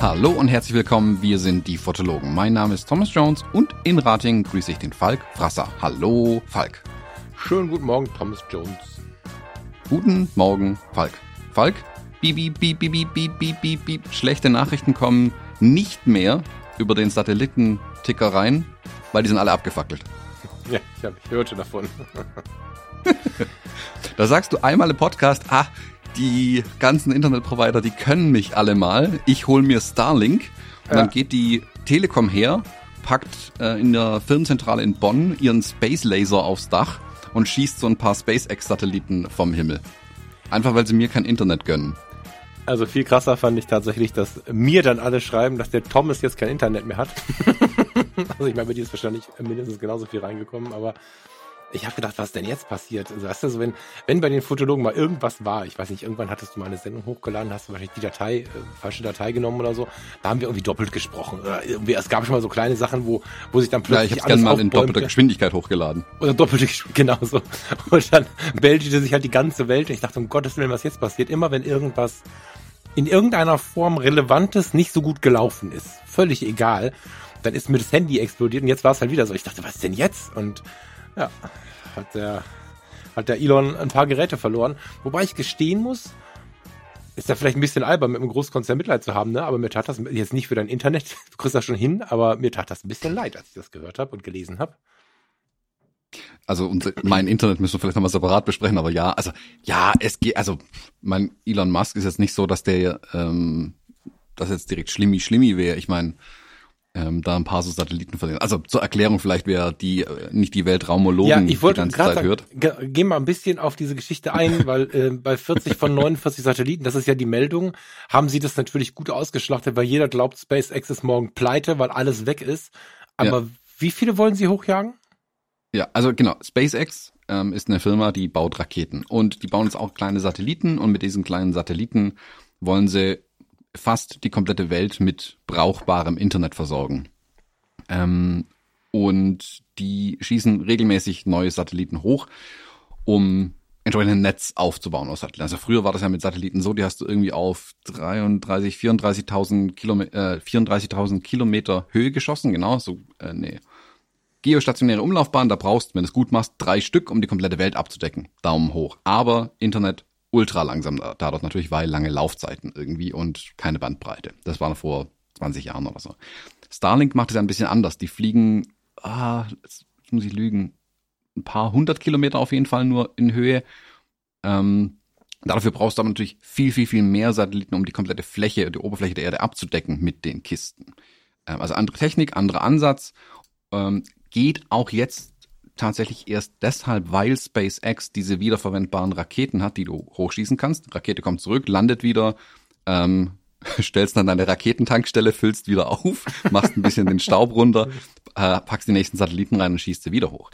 Hallo und herzlich willkommen, wir sind die Fotologen. Mein Name ist Thomas Jones und in Rating grüße ich den Falk Frasser. Hallo, Falk. Schönen guten Morgen, Thomas Jones. Guten Morgen, Falk. Falk, bieb, bieb, bieb, bieb, bieb, bieb, bieb. Schlechte Nachrichten kommen nicht mehr über den Satellitenticker rein, weil die sind alle abgefackelt. Ja, ich, hab, ich hörte davon. da sagst du einmal im Podcast, ah, die ganzen Internetprovider, die können mich alle mal. Ich hol mir Starlink. Und ja. dann geht die Telekom her, packt äh, in der Firmenzentrale in Bonn ihren Space Laser aufs Dach und schießt so ein paar SpaceX-Satelliten vom Himmel. Einfach weil sie mir kein Internet gönnen. Also viel krasser fand ich tatsächlich, dass mir dann alle schreiben, dass der Thomas jetzt kein Internet mehr hat. also ich meine, bei dir ist wahrscheinlich mindestens genauso viel reingekommen, aber ich habe gedacht, was denn jetzt passiert? Also, weißt du, so, wenn, wenn bei den Fotologen mal irgendwas war, ich weiß nicht, irgendwann hattest du mal eine Sendung hochgeladen, hast du wahrscheinlich die Datei, äh, falsche Datei genommen oder so, da haben wir irgendwie doppelt gesprochen. Oder irgendwie, es gab schon mal so kleine Sachen, wo, wo sich dann plötzlich. Ja, ich habe gerne mal in doppelter Geschwindigkeit hochgeladen. Oder doppelte Geschwindigkeit, genau so. Und dann meldete sich halt die ganze Welt und ich dachte, um Gottes Willen, was jetzt passiert? Immer wenn irgendwas in irgendeiner Form Relevantes nicht so gut gelaufen ist, völlig egal, dann ist mir das Handy explodiert und jetzt war es halt wieder so. Ich dachte, was denn jetzt? Und ja, hat der, hat der Elon ein paar Geräte verloren. Wobei ich gestehen muss, ist ja vielleicht ein bisschen albern, mit einem Großkonzern Mitleid zu haben, ne? Aber mir tat das jetzt nicht für dein Internet, du kriegst das schon hin, aber mir tat das ein bisschen leid, als ich das gehört habe und gelesen habe. Also unser, mein Internet müssen wir vielleicht nochmal separat besprechen, aber ja, also ja, es geht, also mein Elon Musk ist jetzt nicht so, dass der ähm, das jetzt direkt schlimmi schlimmi wäre. Ich meine, ähm, da ein paar so Satelliten versehen. Also zur Erklärung vielleicht, wer die äh, nicht die Weltraumologen ja, ich wollte die ganze Zeit sagen, hört. Geh mal ein bisschen auf diese Geschichte ein, weil äh, bei 40 von 49 Satelliten, das ist ja die Meldung, haben sie das natürlich gut ausgeschlachtet, weil jeder glaubt, SpaceX ist morgen pleite, weil alles weg ist. Aber ja. wie viele wollen sie hochjagen? Ja, also genau, SpaceX ähm, ist eine Firma, die baut Raketen und die bauen jetzt auch kleine Satelliten und mit diesen kleinen Satelliten wollen sie fast die komplette Welt mit brauchbarem Internet versorgen. Ähm, und die schießen regelmäßig neue Satelliten hoch, um entsprechend ein Netz aufzubauen aus Satelliten. Also früher war das ja mit Satelliten so, die hast du irgendwie auf 33, 34.000 Kilometer, äh, 34.000 Kilometer Höhe geschossen, genau, so äh, eine geostationäre Umlaufbahn, da brauchst, wenn du es gut machst, drei Stück, um die komplette Welt abzudecken. Daumen hoch. Aber Internet ultra langsam dadurch natürlich, weil lange Laufzeiten irgendwie und keine Bandbreite. Das war vor 20 Jahren oder so. Starlink macht es ein bisschen anders. Die fliegen, ah, jetzt muss ich lügen, ein paar hundert Kilometer auf jeden Fall nur in Höhe. Ähm, dafür brauchst du aber natürlich viel, viel, viel mehr Satelliten, um die komplette Fläche, die Oberfläche der Erde abzudecken mit den Kisten. Ähm, also andere Technik, anderer Ansatz. Ähm, geht auch jetzt tatsächlich erst deshalb, weil SpaceX diese wiederverwendbaren Raketen hat, die du hochschießen kannst. Rakete kommt zurück, landet wieder, ähm, stellst dann deine Raketentankstelle, füllst wieder auf, machst ein bisschen den Staub runter, äh, packst die nächsten Satelliten rein und schießt sie wieder hoch.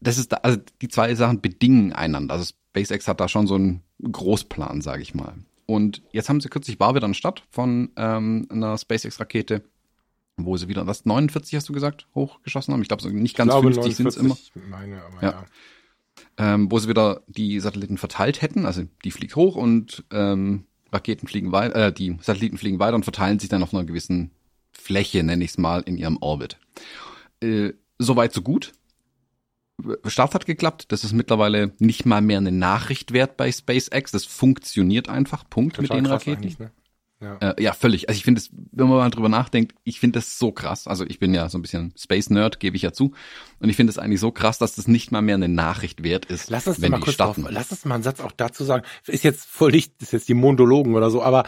Das ist da, also die zwei Sachen bedingen einander. Also SpaceX hat da schon so einen Großplan, sage ich mal. Und jetzt haben sie kürzlich war wieder eine Stadt von ähm, einer SpaceX-Rakete wo sie wieder, was, 49 hast du gesagt, hochgeschossen haben? Ich glaube, so nicht ganz glaube, 50 sind es immer. Meine, aber ja. ja. Ähm, wo sie wieder die Satelliten verteilt hätten, also die fliegt hoch und ähm, Raketen fliegen weiter, äh, die Satelliten fliegen weiter und verteilen sich dann auf einer gewissen Fläche, nenne ich es mal, in ihrem Orbit. Äh, Soweit so gut. Start hat geklappt. Das ist mittlerweile nicht mal mehr eine Nachricht wert bei SpaceX. Das funktioniert einfach. Punkt Total mit den Raketen. Ne? Ja. Äh, ja, völlig. Also ich finde es, wenn man mal drüber nachdenkt, ich finde das so krass. Also ich bin ja so ein bisschen Space-Nerd, gebe ich ja zu. Und ich finde es eigentlich so krass, dass das nicht mal mehr eine Nachricht wert ist, lass uns wenn mal die kurz starten. Auf, lass uns mal einen Satz auch dazu sagen. Ist jetzt voll nicht, ist jetzt die Mondologen oder so, aber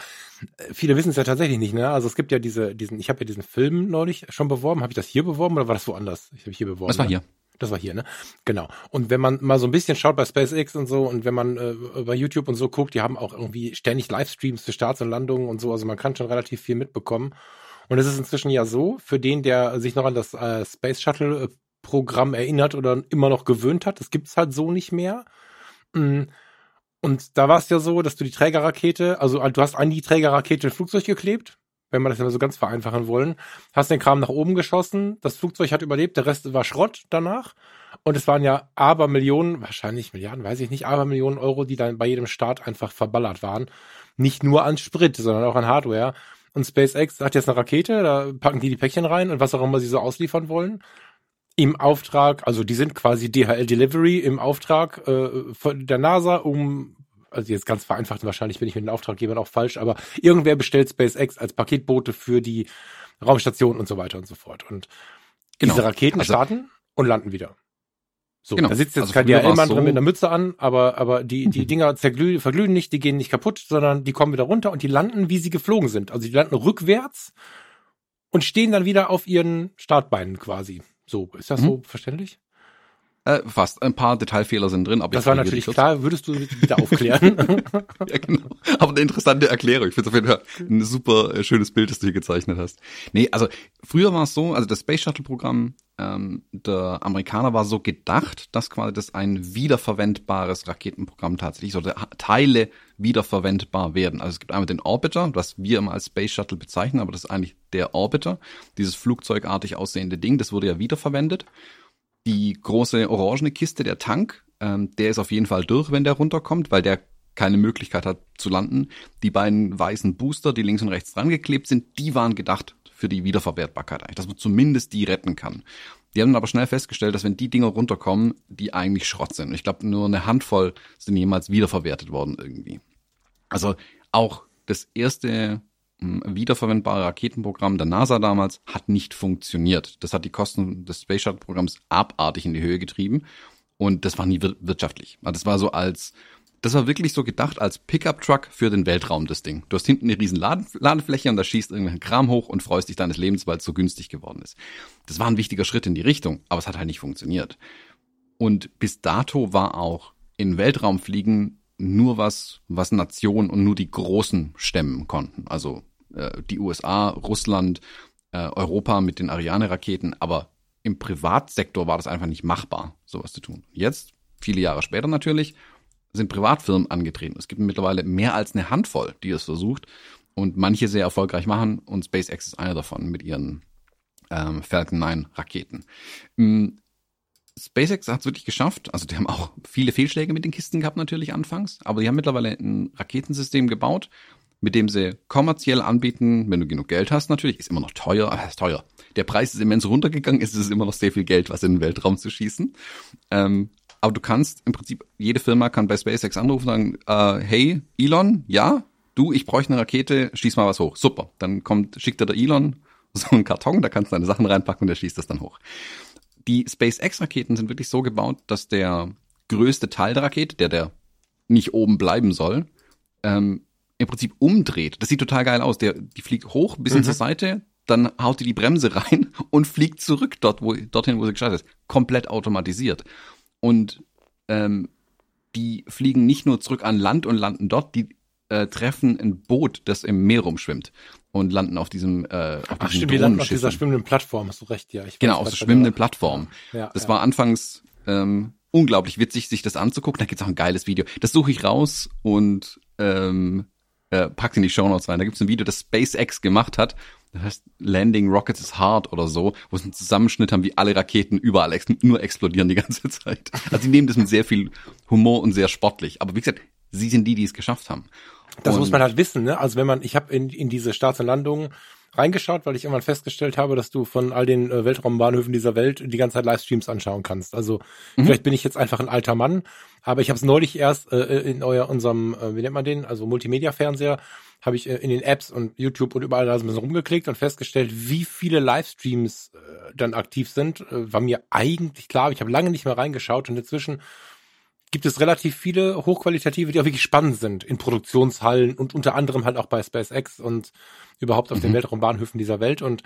äh, viele wissen es ja tatsächlich nicht, ne? Also es gibt ja diese, diesen, ich habe ja diesen Film neulich schon beworben. Habe ich das hier beworben oder war das woanders? Ich habe hier beworben. Das war ne? hier. Das war hier, ne? Genau. Und wenn man mal so ein bisschen schaut bei SpaceX und so und wenn man äh, bei YouTube und so guckt, die haben auch irgendwie ständig Livestreams für Starts und Landungen und so. Also man kann schon relativ viel mitbekommen. Und es ist inzwischen ja so, für den, der sich noch an das äh, Space Shuttle äh, Programm erinnert oder immer noch gewöhnt hat, das gibt's halt so nicht mehr. Mm. Und da war es ja so, dass du die Trägerrakete, also du hast an die Trägerrakete ein Flugzeug geklebt, wenn man das immer so ganz vereinfachen wollen. Hast den Kram nach oben geschossen, das Flugzeug hat überlebt, der Rest war Schrott danach. Und es waren ja aber Millionen, wahrscheinlich Milliarden, weiß ich nicht, aber Millionen Euro, die dann bei jedem Start einfach verballert waren. Nicht nur an Sprit, sondern auch an Hardware. Und SpaceX hat jetzt eine Rakete, da packen die die Päckchen rein und was auch immer sie so ausliefern wollen. Im Auftrag, also die sind quasi DHL Delivery im Auftrag äh, der NASA, um also jetzt ganz vereinfacht, wahrscheinlich bin ich mit den Auftraggebern auch falsch, aber irgendwer bestellt SpaceX als Paketboote für die Raumstation und so weiter und so fort. Und genau. diese Raketen also, starten und landen wieder. So, genau. da sitzt jetzt also kein DHL-Mann so drin mit einer Mütze an, aber, aber die, die mhm. Dinger zerglühen, verglühen nicht, die gehen nicht kaputt, sondern die kommen wieder runter und die landen, wie sie geflogen sind. Also die landen rückwärts und stehen dann wieder auf ihren Startbeinen quasi. So, ist das mhm. so verständlich? Äh, fast. Ein paar Detailfehler sind drin. Aber das war natürlich klar. Würdest du bitte aufklären? ja, genau. Aber eine interessante Erklärung. Ich finde es auf jeden Fall ein super äh, schönes Bild, das du hier gezeichnet hast. Nee, also früher war es so, also das Space Shuttle Programm ähm, der Amerikaner war so gedacht, dass quasi das ein wiederverwendbares Raketenprogramm tatsächlich sollte Teile wiederverwendbar werden. Also es gibt einmal den Orbiter, was wir immer als Space Shuttle bezeichnen, aber das ist eigentlich der Orbiter, dieses flugzeugartig aussehende Ding, das wurde ja wiederverwendet die große orangene Kiste, der Tank, ähm, der ist auf jeden Fall durch, wenn der runterkommt, weil der keine Möglichkeit hat zu landen. Die beiden weißen Booster, die links und rechts dran geklebt sind, die waren gedacht für die Wiederverwertbarkeit eigentlich, dass man zumindest die retten kann. Die haben aber schnell festgestellt, dass wenn die Dinger runterkommen, die eigentlich Schrott sind. Ich glaube, nur eine Handvoll sind jemals wiederverwertet worden irgendwie. Also auch das erste wiederverwendbare Raketenprogramm der NASA damals hat nicht funktioniert. Das hat die Kosten des Space Shuttle Programms abartig in die Höhe getrieben und das war nie wirtschaftlich. Also das war so als das war wirklich so gedacht als Pickup Truck für den Weltraum das Ding. Du hast hinten eine riesen Ladefläche und da schießt irgendein Kram hoch und freust dich deines Lebens, weil es so günstig geworden ist. Das war ein wichtiger Schritt in die Richtung, aber es hat halt nicht funktioniert. Und bis dato war auch in Weltraumfliegen nur was, was Nationen und nur die Großen stemmen konnten. Also äh, die USA, Russland, äh, Europa mit den Ariane-Raketen, aber im Privatsektor war das einfach nicht machbar, sowas zu tun. Jetzt, viele Jahre später natürlich, sind Privatfirmen angetreten. Es gibt mittlerweile mehr als eine Handvoll, die es versucht und manche sehr erfolgreich machen und SpaceX ist einer davon mit ihren ähm, Falcon 9 Raketen. SpaceX hat es wirklich geschafft. Also die haben auch viele Fehlschläge mit den Kisten gehabt natürlich anfangs, aber die haben mittlerweile ein Raketensystem gebaut, mit dem sie kommerziell anbieten, wenn du genug Geld hast natürlich, ist immer noch teuer, aber ist teuer. Der Preis ist immens runtergegangen, ist es immer noch sehr viel Geld, was in den Weltraum zu schießen. Ähm, aber du kannst im Prinzip, jede Firma kann bei SpaceX anrufen und sagen, äh, hey, Elon, ja, du, ich bräuchte eine Rakete, schieß mal was hoch. Super. Dann kommt, schickt dir der Elon so einen Karton, da kannst du deine Sachen reinpacken und der schießt das dann hoch. Die SpaceX-Raketen sind wirklich so gebaut, dass der größte Teil der Rakete, der der nicht oben bleiben soll, ähm, im Prinzip umdreht. Das sieht total geil aus. Der, die fliegt hoch, ein bisschen mhm. zur Seite, dann haut die die Bremse rein und fliegt zurück dort, wo, dorthin, wo sie gestartet ist. Komplett automatisiert. Und ähm, die fliegen nicht nur zurück an Land und landen dort, die äh, treffen ein Boot, das im Meer rumschwimmt und landen auf diesem äh, auf Ach stimmt, die landen auf dieser schwimmenden Plattform, hast du recht, ja. Ich genau, auf der schwimmenden Plattform. Ja, das ja. war anfangs ähm, unglaublich witzig, sich das anzugucken. Da gibt's auch ein geiles Video. Das suche ich raus und ähm, äh, pack's in die Show Notes rein. Da gibt's ein Video, das SpaceX gemacht hat. Das heißt Landing Rockets is Hard oder so, wo sie einen Zusammenschnitt haben, wie alle Raketen überall ex nur explodieren die ganze Zeit. Also die nehmen das mit sehr viel Humor und sehr sportlich. Aber wie gesagt, sie sind die, die es geschafft haben. Das und muss man halt wissen, ne? Also wenn man, ich habe in, in diese Starts und Landungen reingeschaut, weil ich irgendwann festgestellt habe, dass du von all den äh, Weltraumbahnhöfen dieser Welt die ganze Zeit Livestreams anschauen kannst. Also mhm. vielleicht bin ich jetzt einfach ein alter Mann, aber ich habe es neulich erst äh, äh, in euer unserem, äh, wie nennt man den, also Multimedia-Fernseher, habe ich äh, in den Apps und YouTube und überall da so ein bisschen rumgeklickt und festgestellt, wie viele Livestreams äh, dann aktiv sind. Äh, war mir eigentlich klar, ich habe lange nicht mehr reingeschaut und inzwischen gibt es relativ viele hochqualitative, die auch wirklich spannend sind in Produktionshallen und unter anderem halt auch bei SpaceX und überhaupt auf mhm. den Weltraumbahnhöfen dieser Welt. Und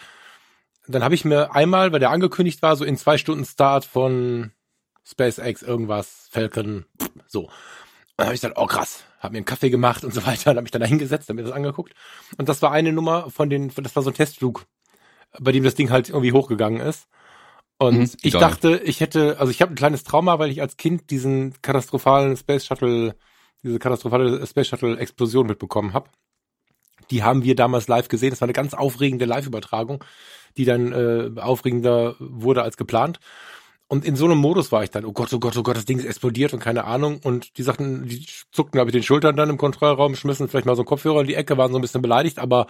dann habe ich mir einmal, weil der angekündigt war, so in zwei Stunden Start von SpaceX irgendwas, Falcon, so. Dann habe ich gesagt, oh krass, habe mir einen Kaffee gemacht und so weiter, und habe mich dann da hingesetzt, habe mir das angeguckt. Und das war eine Nummer von den, das war so ein Testflug, bei dem das Ding halt irgendwie hochgegangen ist. Und mhm, ich dachte, ich hätte, also ich habe ein kleines Trauma, weil ich als Kind diesen katastrophalen Space Shuttle, diese katastrophale Space Shuttle Explosion mitbekommen habe Die haben wir damals live gesehen. Das war eine ganz aufregende Live-Übertragung, die dann äh, aufregender wurde als geplant. Und in so einem Modus war ich dann, oh Gott, oh Gott, oh Gott, das Ding ist explodiert und keine Ahnung. Und die sagten, die zuckten, glaube ich, den Schultern dann im Kontrollraum, schmissen vielleicht mal so einen Kopfhörer in die Ecke, waren so ein bisschen beleidigt, aber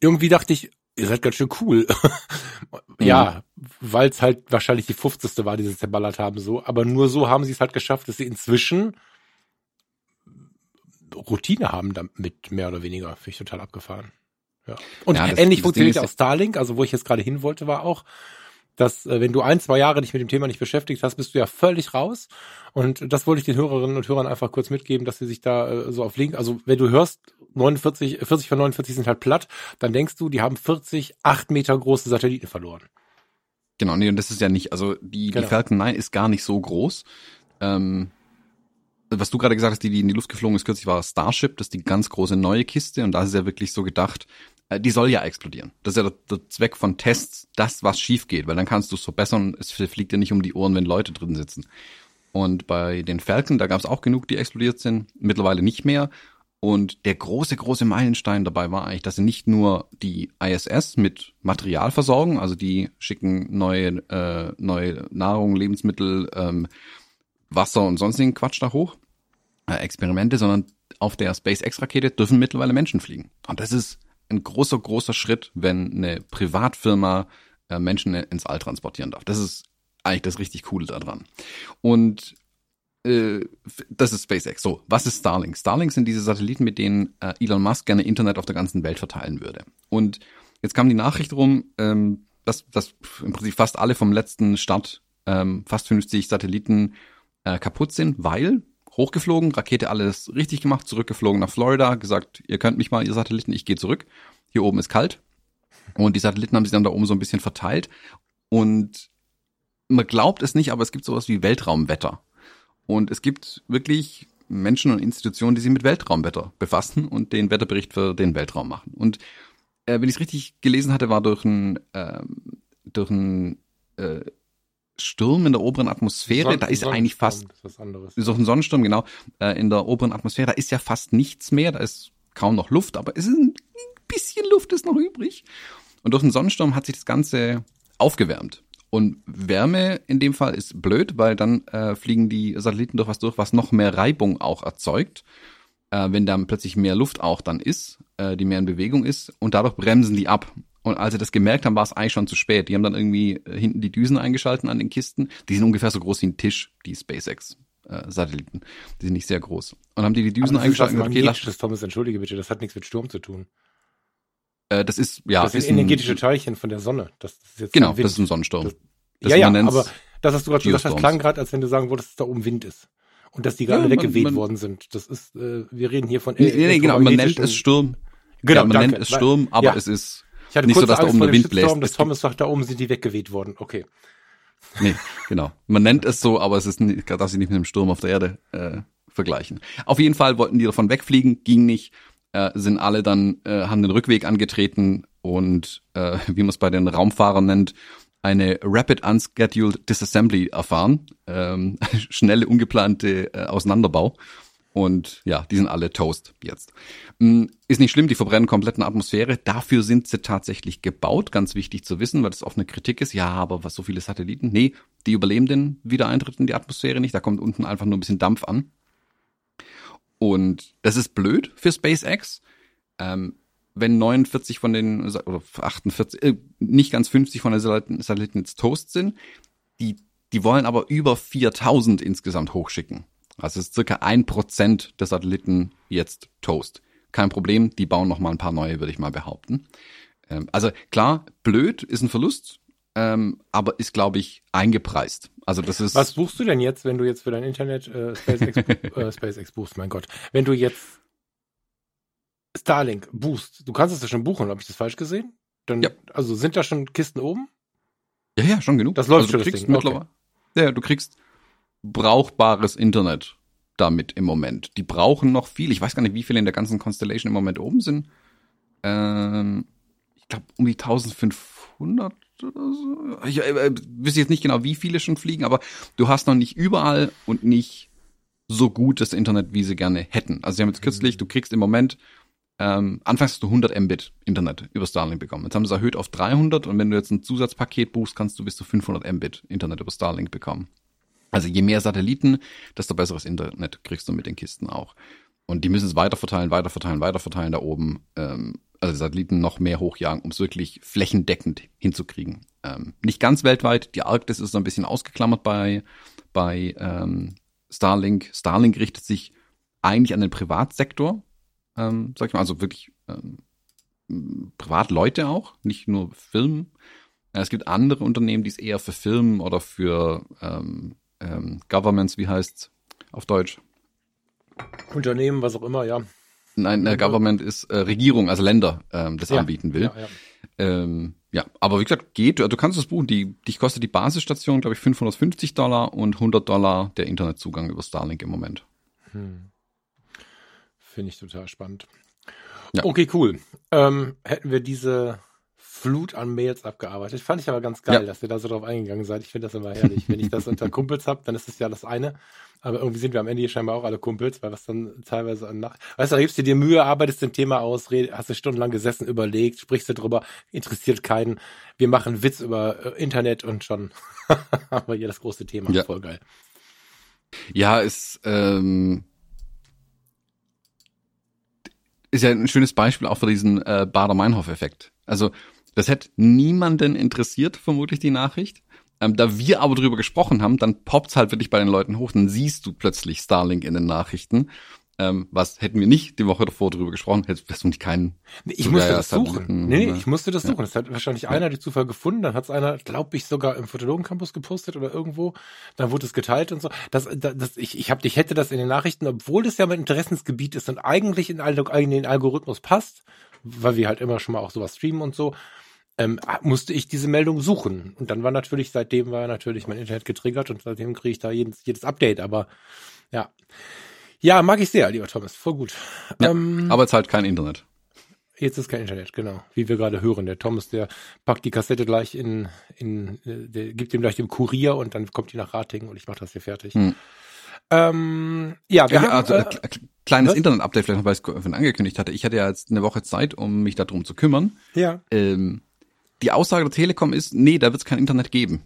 irgendwie dachte ich, ihr seid ganz schön cool. ja, mhm. weil es halt wahrscheinlich die 50. war, die sie zerballert haben, so. Aber nur so haben sie es halt geschafft, dass sie inzwischen Routine haben damit, mehr oder weniger. Finde ich total abgefahren. Ja. Und ja, das, ähnlich funktioniert ja auch Starlink, also wo ich jetzt gerade hin wollte, war auch, dass äh, wenn du ein, zwei Jahre dich mit dem Thema nicht beschäftigt hast, bist du ja völlig raus. Und das wollte ich den Hörerinnen und Hörern einfach kurz mitgeben, dass sie sich da äh, so auf Link, also wenn du hörst, 49, 40 von 49 sind halt platt, dann denkst du, die haben 40, acht Meter große Satelliten verloren. Genau, nee, und das ist ja nicht, also die, genau. die Falcon 9 ist gar nicht so groß. Ähm, was du gerade gesagt hast, die, die in die Luft geflogen ist kürzlich, war Starship, das ist die ganz große neue Kiste und da ist ja wirklich so gedacht, die soll ja explodieren. Das ist ja der, der Zweck von Tests, das, was schief geht, weil dann kannst du es verbessern, es fliegt dir nicht um die Ohren, wenn Leute drin sitzen. Und bei den Falcon, da gab es auch genug, die explodiert sind, mittlerweile nicht mehr. Und der große, große Meilenstein dabei war eigentlich, dass sie nicht nur die ISS mit Material versorgen, also die schicken neue, äh, neue Nahrung, Lebensmittel, ähm, Wasser und sonstigen Quatsch da hoch, äh, Experimente, sondern auf der SpaceX-Rakete dürfen mittlerweile Menschen fliegen. Und das ist ein großer, großer Schritt, wenn eine Privatfirma äh, Menschen ins All transportieren darf. Das ist eigentlich das richtig Coole daran. Und äh, das ist SpaceX. So, was ist Starlink? Starlink sind diese Satelliten, mit denen äh, Elon Musk gerne Internet auf der ganzen Welt verteilen würde. Und jetzt kam die Nachricht rum, ähm, dass, dass im Prinzip fast alle vom letzten Start, ähm, fast 50 Satelliten äh, kaputt sind, weil hochgeflogen, Rakete alles richtig gemacht, zurückgeflogen nach Florida, gesagt, ihr könnt mich mal, ihr Satelliten, ich gehe zurück. Hier oben ist kalt. Und die Satelliten haben sich dann da oben so ein bisschen verteilt. Und man glaubt es nicht, aber es gibt sowas wie Weltraumwetter. Und es gibt wirklich Menschen und Institutionen, die sich mit Weltraumwetter befassen und den Wetterbericht für den Weltraum machen. Und äh, wenn ich es richtig gelesen hatte, war durch ein, äh, durch ein äh, Sturm in der oberen Atmosphäre, Son da ist eigentlich fast ist so ein Sonnensturm, genau, äh, in der oberen Atmosphäre, da ist ja fast nichts mehr, da ist kaum noch Luft, aber es ist ein bisschen Luft ist noch übrig. Und durch den Sonnensturm hat sich das Ganze aufgewärmt. Und Wärme in dem Fall ist blöd, weil dann äh, fliegen die Satelliten durch was durch, was noch mehr Reibung auch erzeugt. Äh, wenn dann plötzlich mehr Luft auch dann ist, äh, die mehr in Bewegung ist und dadurch bremsen die ab. Und als sie das gemerkt haben, war es eigentlich schon zu spät. Die haben dann irgendwie äh, hinten die Düsen eingeschalten an den Kisten. Die sind ungefähr so groß wie ein Tisch, die SpaceX. Äh, Satelliten. Die sind nicht sehr groß. Und haben die die Düsen eingeschaltet. Okay, lass das, Thomas, entschuldige bitte, das hat nichts mit Sturm zu tun. Äh, das ist, ja. Das sind ist energetische ein, Teilchen von der Sonne. Das ist jetzt genau, das ist ein Sonnensturm. Das, das ja, ja, aber das, was du gerade schon gesagt hast, klang gerade, als wenn du sagen wolltest, dass da oben Wind ist. Und dass die gerade ja, weggeweht man, worden sind. Das ist, äh, wir reden hier von. Nee, nee, genau, man nennt es Sturm. Genau, ja, man danke, nennt es Sturm, aber ja. es ist ich hatte nicht so, dass Angst da oben der Wind bläst. Dass Thomas sagt, da oben sind die weggeweht worden. Okay. Nee, genau. Man nennt es so, aber es ist nicht, darf sich nicht mit dem Sturm auf der Erde äh, vergleichen. Auf jeden Fall wollten die davon wegfliegen, ging nicht, äh, sind alle dann, äh, haben den Rückweg angetreten und äh, wie man es bei den Raumfahrern nennt, eine Rapid Unscheduled Disassembly erfahren, ähm, schnelle, ungeplante äh, Auseinanderbau. Und ja, die sind alle Toast jetzt. Hm, ist nicht schlimm, die verbrennen komplett in der Atmosphäre. Dafür sind sie tatsächlich gebaut. Ganz wichtig zu wissen, weil das oft eine Kritik ist. Ja, aber was so viele Satelliten? Nee, die überleben den Wiedereintritt in die Atmosphäre nicht. Da kommt unten einfach nur ein bisschen Dampf an. Und das ist blöd für SpaceX. Ähm, wenn 49 von den, oder 48, äh, nicht ganz 50 von den Satelliten jetzt Toast sind, die, die wollen aber über 4000 insgesamt hochschicken. Also ist circa ein Prozent der Satelliten jetzt Toast. Kein Problem, die bauen noch mal ein paar neue, würde ich mal behaupten. Ähm, also klar, blöd ist ein Verlust, ähm, aber ist, glaube ich, eingepreist. Also das ist. Was buchst du denn jetzt, wenn du jetzt für dein Internet äh, SpaceX, äh, SpaceX buchst, mein Gott. Wenn du jetzt Starlink Boost. Du kannst es ja schon buchen, habe ich das falsch gesehen? Dann, ja. Also sind da schon Kisten oben? Ja, ja, schon genug. Das läuft also, schon. Du kriegst mittlerweile. Okay. Ja, du kriegst brauchbares Internet damit im Moment. Die brauchen noch viel. Ich weiß gar nicht, wie viele in der ganzen Constellation im Moment oben sind. Ähm, ich glaube um die 1500 oder so. Ich äh, äh, wüsste jetzt nicht genau, wie viele schon fliegen, aber du hast noch nicht überall und nicht so gut das Internet, wie sie gerne hätten. Also sie haben jetzt kürzlich, du kriegst im Moment ähm, anfangs hast du 100 Mbit Internet über Starlink bekommen. Jetzt haben sie es erhöht auf 300 und wenn du jetzt ein Zusatzpaket buchst, kannst du bis zu 500 Mbit Internet über Starlink bekommen. Also je mehr Satelliten, desto besseres Internet kriegst du mit den Kisten auch. Und die müssen es weiter verteilen, weiter verteilen, weiter verteilen da oben. Ähm, also Satelliten noch mehr hochjagen, um es wirklich flächendeckend hinzukriegen. Ähm, nicht ganz weltweit. Die Arktis ist so ein bisschen ausgeklammert bei, bei ähm, Starlink. Starlink richtet sich eigentlich an den Privatsektor, ähm, sag ich mal, also wirklich ähm, Privatleute auch, nicht nur Firmen. Es gibt andere Unternehmen, die es eher für Firmen oder für ähm, ähm, Governments, wie heißt's auf Deutsch? Unternehmen, was auch immer, ja. Nein, äh, Government ist äh, Regierung, also Länder, ähm, das ja, anbieten will. Ja, ja. Ähm, ja, aber wie gesagt, geht, du kannst das buchen. Die, dich kostet die Basisstation, glaube ich, 550 Dollar und 100 Dollar der Internetzugang über Starlink im Moment. Hm. Finde ich total spannend. Ja. Okay, cool. Ähm, hätten wir diese Flut an Mails abgearbeitet. Fand ich aber ganz geil, ja. dass ihr da so drauf eingegangen seid. Ich finde das immer herrlich. Wenn ich das unter Kumpels habe, dann ist es ja das eine. Aber irgendwie sind wir am Ende hier scheinbar auch alle Kumpels, weil was dann teilweise an Nacht. Weißt du, da gibst du dir Mühe, arbeitest ein Thema aus, red, hast du stundenlang gesessen, überlegt, sprichst du drüber, interessiert keinen. Wir machen Witz über äh, Internet und schon haben wir hier das große Thema. Ja. Voll geil. Ja, ist, ähm, ist ja ein schönes Beispiel auch für diesen äh, Bader-Meinhof-Effekt. Also das hätte niemanden interessiert, vermutlich die Nachricht. Ähm, da wir aber drüber gesprochen haben, dann poppt's halt wirklich bei den Leuten hoch, dann siehst du plötzlich Starlink in den Nachrichten. Ähm, was hätten wir nicht die Woche davor drüber gesprochen, hättest du nicht keinen. Nee, ich musste das suchen. Nee, nee, ich musste das suchen. Das hat wahrscheinlich ja. einer die Zufall gefunden. Dann hat es einer, glaube ich, sogar im Fotologen-Campus gepostet oder irgendwo. Dann wurde es geteilt und so. Das, das, das, ich, ich, hab, ich hätte das in den Nachrichten, obwohl das ja mein Interessensgebiet ist und eigentlich in, in den Algorithmus passt, weil wir halt immer schon mal auch sowas streamen und so, ähm, musste ich diese Meldung suchen. Und dann war natürlich, seitdem war natürlich mein Internet getriggert und seitdem kriege ich da jedes, jedes Update. Aber ja. Ja, mag ich sehr, lieber Thomas. Voll gut. Ja, ähm, aber es halt kein Internet. Jetzt ist kein Internet, genau. Wie wir gerade hören. Der Thomas, der packt die Kassette gleich in, in der gibt ihm gleich dem Kurier und dann kommt die nach Ratingen und ich mache das hier fertig. Hm. Ähm, ja, wir ja, haben, also äh, kleines Internet-Update vielleicht noch, weil ich es angekündigt hatte. Ich hatte ja jetzt eine Woche Zeit, um mich darum zu kümmern. Ja. Ähm, die Aussage der Telekom ist, nee, da wird es kein Internet geben.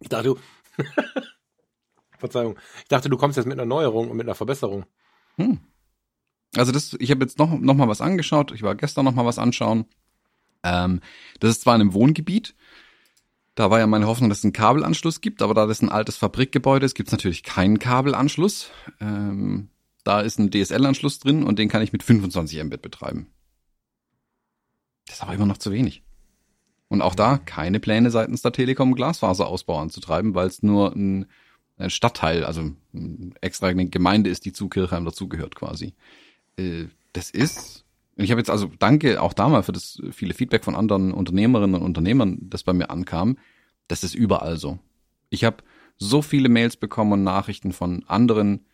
ich dachte, du Verzeihung. Ich dachte, du kommst jetzt mit einer Neuerung und mit einer Verbesserung. Hm. Also das, ich habe jetzt noch, noch mal was angeschaut. Ich war gestern noch mal was anschauen. Ähm, das ist zwar in einem Wohngebiet. Da war ja meine Hoffnung, dass es einen Kabelanschluss gibt, aber da das ein altes Fabrikgebäude ist, gibt es natürlich keinen Kabelanschluss. Ähm, da ist ein DSL-Anschluss drin und den kann ich mit 25 Mbit betreiben. Das ist aber immer noch zu wenig. Und auch da keine Pläne seitens der Telekom Glasfaserausbau anzutreiben, weil es nur ein, ein, Stadtteil, also extra eine Gemeinde ist, die zu Kirchheim dazugehört quasi. Äh, das ist, ich habe jetzt also danke auch da mal für das viele Feedback von anderen Unternehmerinnen und Unternehmern, das bei mir ankam. Das ist überall so. Ich habe so viele Mails bekommen und Nachrichten von anderen,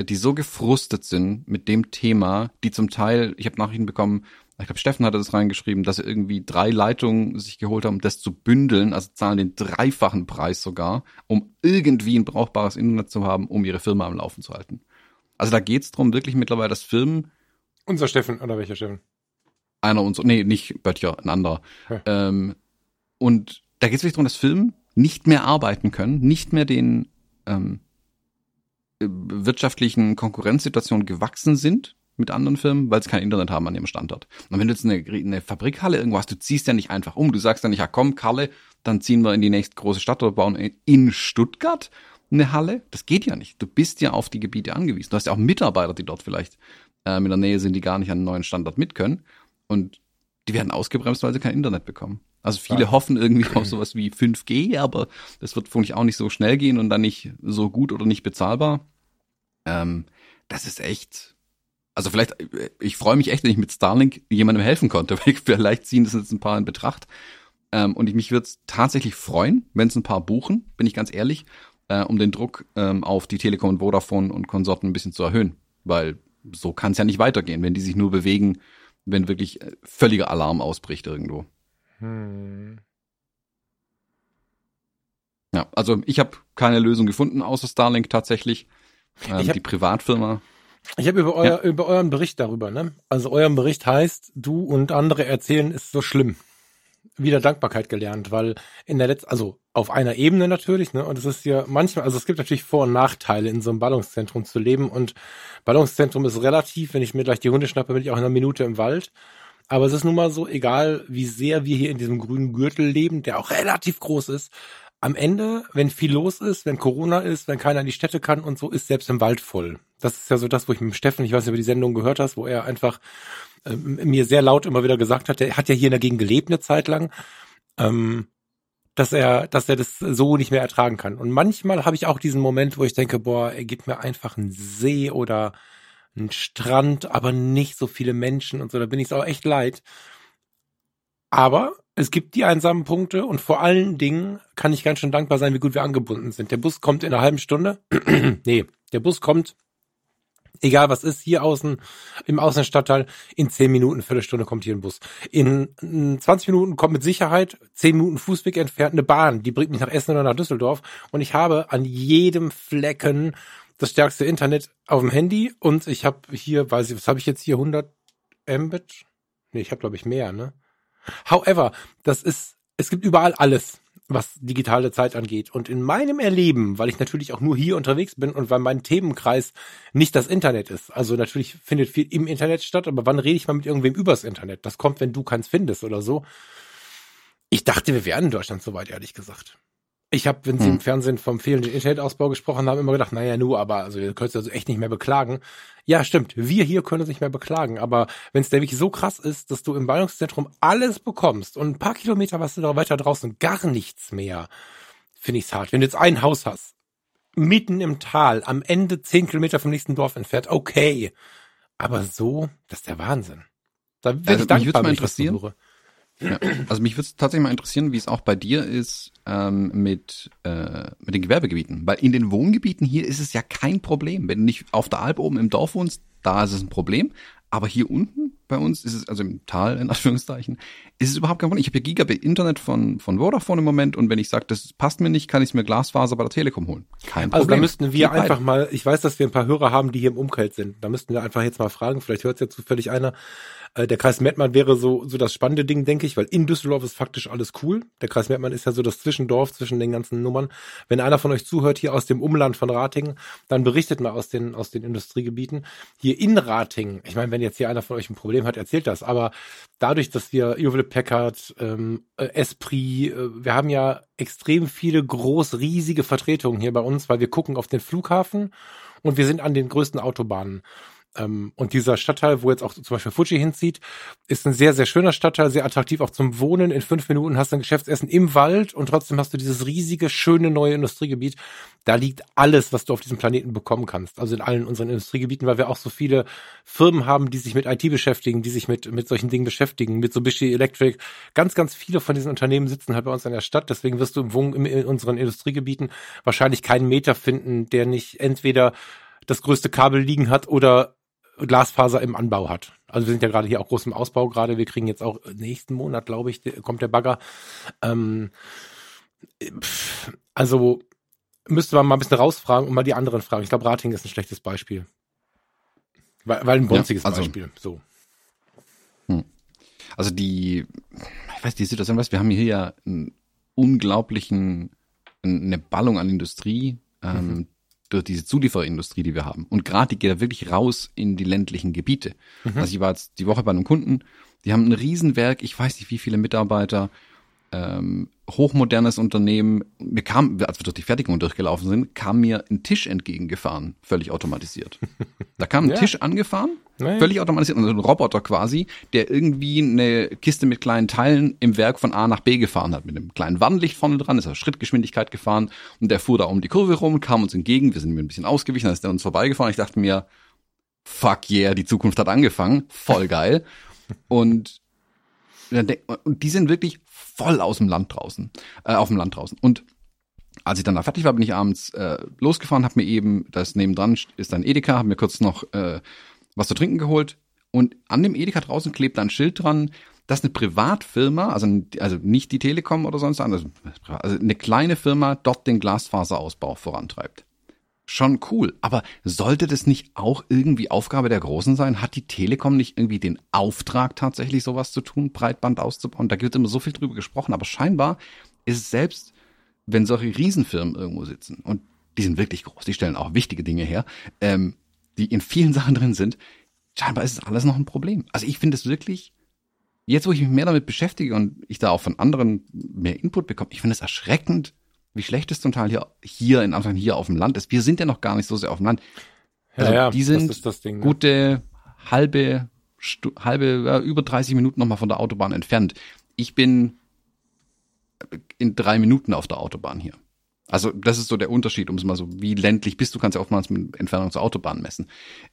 die so gefrustet sind mit dem Thema, die zum Teil, ich habe Nachrichten bekommen, ich glaube, Steffen hatte das reingeschrieben, dass er irgendwie drei Leitungen sich geholt haben, um das zu bündeln, also zahlen den dreifachen Preis sogar, um irgendwie ein brauchbares Internet zu haben, um ihre Firma am Laufen zu halten. Also da geht's drum wirklich mittlerweile, dass Firmen. Unser Steffen, oder welcher Steffen? Einer unserer, nee, nicht Böttcher, ein anderer. Okay. Ähm, und da geht's wirklich darum, dass Firmen nicht mehr arbeiten können, nicht mehr den ähm, wirtschaftlichen Konkurrenzsituationen gewachsen sind mit anderen Firmen, weil sie kein Internet haben an ihrem Standort. Und wenn du jetzt eine, eine Fabrikhalle irgendwo hast, du ziehst ja nicht einfach um. Du sagst ja nicht, ja komm, Kalle, dann ziehen wir in die nächste große Stadt oder bauen in Stuttgart eine Halle. Das geht ja nicht. Du bist ja auf die Gebiete angewiesen. Du hast ja auch Mitarbeiter, die dort vielleicht äh, in der Nähe sind, die gar nicht an einen neuen Standort mit können. Und die werden ausgebremst, weil sie kein Internet bekommen. Also viele ja. hoffen irgendwie auf sowas wie 5G, aber das wird vermutlich auch nicht so schnell gehen und dann nicht so gut oder nicht bezahlbar. Ähm, das ist echt, also vielleicht, ich freue mich echt, wenn ich mit Starlink jemandem helfen konnte, weil vielleicht ziehen das jetzt ein paar in Betracht. Ähm, und ich, mich würde es tatsächlich freuen, wenn es ein paar buchen, bin ich ganz ehrlich, äh, um den Druck ähm, auf die Telekom und Vodafone und Konsorten ein bisschen zu erhöhen. Weil so kann es ja nicht weitergehen, wenn die sich nur bewegen, wenn wirklich äh, völliger Alarm ausbricht irgendwo. Hm. Ja, also ich habe keine Lösung gefunden außer Starlink tatsächlich. Ähm, die Privatfirma Ich habe über, euer, ja. über euren Bericht darüber, ne? Also euren Bericht heißt, du und andere erzählen, ist so schlimm. Wieder Dankbarkeit gelernt, weil in der letzten, also auf einer Ebene natürlich, ne? Und es ist ja manchmal, also es gibt natürlich Vor- und Nachteile, in so einem Ballungszentrum zu leben. Und Ballungszentrum ist relativ, wenn ich mir gleich die Hunde schnappe, bin ich auch in einer Minute im Wald. Aber es ist nun mal so, egal wie sehr wir hier in diesem grünen Gürtel leben, der auch relativ groß ist, am Ende, wenn viel los ist, wenn Corona ist, wenn keiner in die Städte kann und so, ist selbst im Wald voll. Das ist ja so das, wo ich mit Steffen, ich weiß nicht, ob du die Sendung gehört hast, wo er einfach äh, mir sehr laut immer wieder gesagt hat, er hat ja hier dagegen gelebt eine Zeit lang, ähm, dass er, dass er das so nicht mehr ertragen kann. Und manchmal habe ich auch diesen Moment, wo ich denke, boah, er gibt mir einfach einen See oder einen Strand, aber nicht so viele Menschen und so, da bin ich es auch echt leid. Aber es gibt die einsamen Punkte und vor allen Dingen kann ich ganz schön dankbar sein, wie gut wir angebunden sind. Der Bus kommt in einer halben Stunde. nee, der Bus kommt, egal was ist, hier außen im Außenstadtteil, in zehn Minuten, Viertelstunde kommt hier ein Bus. In 20 Minuten kommt mit Sicherheit zehn Minuten Fußweg entfernt eine Bahn, die bringt mich nach Essen oder nach Düsseldorf und ich habe an jedem Flecken das stärkste Internet auf dem Handy und ich habe hier, weiß ich, was habe ich jetzt hier, 100 Mbit? Nee, ich habe glaube ich mehr, ne? However, das ist, es gibt überall alles, was digitale Zeit angeht. Und in meinem Erleben, weil ich natürlich auch nur hier unterwegs bin und weil mein Themenkreis nicht das Internet ist. Also natürlich findet viel im Internet statt, aber wann rede ich mal mit irgendwem übers Internet? Das kommt, wenn du keins findest oder so. Ich dachte, wir wären in Deutschland soweit, ehrlich gesagt. Ich habe, wenn sie hm. im Fernsehen vom fehlenden Internetausbau gesprochen haben, immer gedacht, naja, nur, aber also ihr könnt es also echt nicht mehr beklagen. Ja, stimmt, wir hier können uns nicht mehr beklagen, aber wenn es nämlich so krass ist, dass du im Ballungszentrum alles bekommst und ein paar Kilometer was du da weiter draußen gar nichts mehr, finde ich's hart. Wenn du jetzt ein Haus hast, mitten im Tal, am Ende zehn Kilometer vom nächsten Dorf entfernt, okay. Aber so, das ist der Wahnsinn. Da wäre also, ich dankbar, mich würde mal interessieren. Also mich würde es tatsächlich mal interessieren, wie es auch bei dir ist ähm, mit, äh, mit den Gewerbegebieten. Weil in den Wohngebieten hier ist es ja kein Problem. Wenn du nicht auf der Alp oben im Dorf wohnst, da ist es ein Problem. Aber hier unten bei uns ist es, also im Tal in Anführungszeichen, ist es überhaupt kein Problem. Ich habe hier Gigabit-Internet von, von Vodafone im Moment und wenn ich sage, das passt mir nicht, kann ich mir Glasfaser bei der Telekom holen. Kein Problem. Also da müssten wir Geht einfach mal, ich weiß, dass wir ein paar Hörer haben, die hier im Umfeld sind. Da müssten wir einfach jetzt mal fragen, vielleicht hört es ja zufällig einer, äh, der Kreis Mettmann wäre so, so das spannende Ding, denke ich, weil in Düsseldorf ist faktisch alles cool. Der Kreis Mettmann ist ja so das Zwischendorf zwischen den ganzen Nummern. Wenn einer von euch zuhört hier aus dem Umland von Ratingen, dann berichtet mal aus den, aus den Industriegebieten. Hier in Ratingen, ich meine, wenn jetzt hier einer von euch ein Problem hat, erzählt das, aber dadurch, dass wir Juwele Packard, ähm, äh, Esprit, äh, wir haben ja extrem viele groß, riesige Vertretungen hier bei uns, weil wir gucken auf den Flughafen und wir sind an den größten Autobahnen. Ähm, und dieser Stadtteil, wo jetzt auch zum Beispiel Fuji hinzieht, ist ein sehr, sehr schöner Stadtteil, sehr attraktiv auch zum Wohnen. In fünf Minuten hast du ein Geschäftsessen im Wald und trotzdem hast du dieses riesige, schöne neue Industriegebiet. Da liegt alles, was du auf diesem Planeten bekommen kannst. Also in allen unseren Industriegebieten, weil wir auch so viele Firmen haben, die sich mit IT beschäftigen, die sich mit, mit solchen Dingen beschäftigen, mit Mitsubishi Electric. Ganz, ganz viele von diesen Unternehmen sitzen halt bei uns in der Stadt. Deswegen wirst du im in unseren Industriegebieten wahrscheinlich keinen Meter finden, der nicht entweder das größte Kabel liegen hat oder Glasfaser im Anbau hat. Also wir sind ja gerade hier auch groß im Ausbau gerade. Wir kriegen jetzt auch nächsten Monat, glaube ich, kommt der Bagger. Ähm, also müsste man mal ein bisschen rausfragen und mal die anderen fragen. Ich glaube, Rating ist ein schlechtes Beispiel. Weil, weil ein bonziges ja, also, Beispiel. So. Hm. Also die, ich weiß, die Situation, was wir haben hier ja einen unglaublichen, eine Ballung an Industrie. Ähm, mhm durch diese Zulieferindustrie, die wir haben. Und gerade die geht da wirklich raus in die ländlichen Gebiete. Mhm. Also ich war jetzt die Woche bei einem Kunden, die haben ein Riesenwerk, ich weiß nicht wie viele Mitarbeiter, ähm, hochmodernes Unternehmen. Mir kam, als wir durch die Fertigung durchgelaufen sind, kam mir ein Tisch entgegengefahren, völlig automatisiert. Da kam ein ja. Tisch angefahren, Nein. völlig automatisiert, also ein Roboter quasi, der irgendwie eine Kiste mit kleinen Teilen im Werk von A nach B gefahren hat, mit einem kleinen Warnlicht vorne dran, ist auf Schrittgeschwindigkeit gefahren und der fuhr da um die Kurve rum, kam uns entgegen, wir sind mir ein bisschen ausgewichen, dann ist der uns vorbeigefahren. Ich dachte mir, fuck yeah, die Zukunft hat angefangen, voll geil. und und die sind wirklich voll aus dem Land draußen, äh, auf dem Land draußen. Und als ich dann da fertig war, bin ich abends äh, losgefahren, habe mir eben, das nebendran ist ein Edeka, habe mir kurz noch äh, was zu trinken geholt. Und an dem Edeka draußen klebt ein Schild dran, dass eine Privatfirma, also, also nicht die Telekom oder sonst anders, also eine kleine Firma dort den Glasfaserausbau vorantreibt. Schon cool. Aber sollte das nicht auch irgendwie Aufgabe der Großen sein? Hat die Telekom nicht irgendwie den Auftrag tatsächlich sowas zu tun, Breitband auszubauen? Da wird immer so viel drüber gesprochen, aber scheinbar ist es selbst, wenn solche Riesenfirmen irgendwo sitzen und die sind wirklich groß, die stellen auch wichtige Dinge her, ähm, die in vielen Sachen drin sind, scheinbar ist es alles noch ein Problem. Also ich finde es wirklich, jetzt wo ich mich mehr damit beschäftige und ich da auch von anderen mehr Input bekomme, ich finde es erschreckend, wie schlecht es zum Teil hier, hier in Anfang hier auf dem Land ist. Wir sind ja noch gar nicht so sehr auf dem Land. Also ja, ja, die sind Ding, ne? gute halbe, Stu halbe, ja, über 30 Minuten nochmal von der Autobahn entfernt. Ich bin in drei Minuten auf der Autobahn hier. Also das ist so der Unterschied, um es mal so, wie ländlich bist du, kannst ja oftmals mit Entfernung zur Autobahn messen.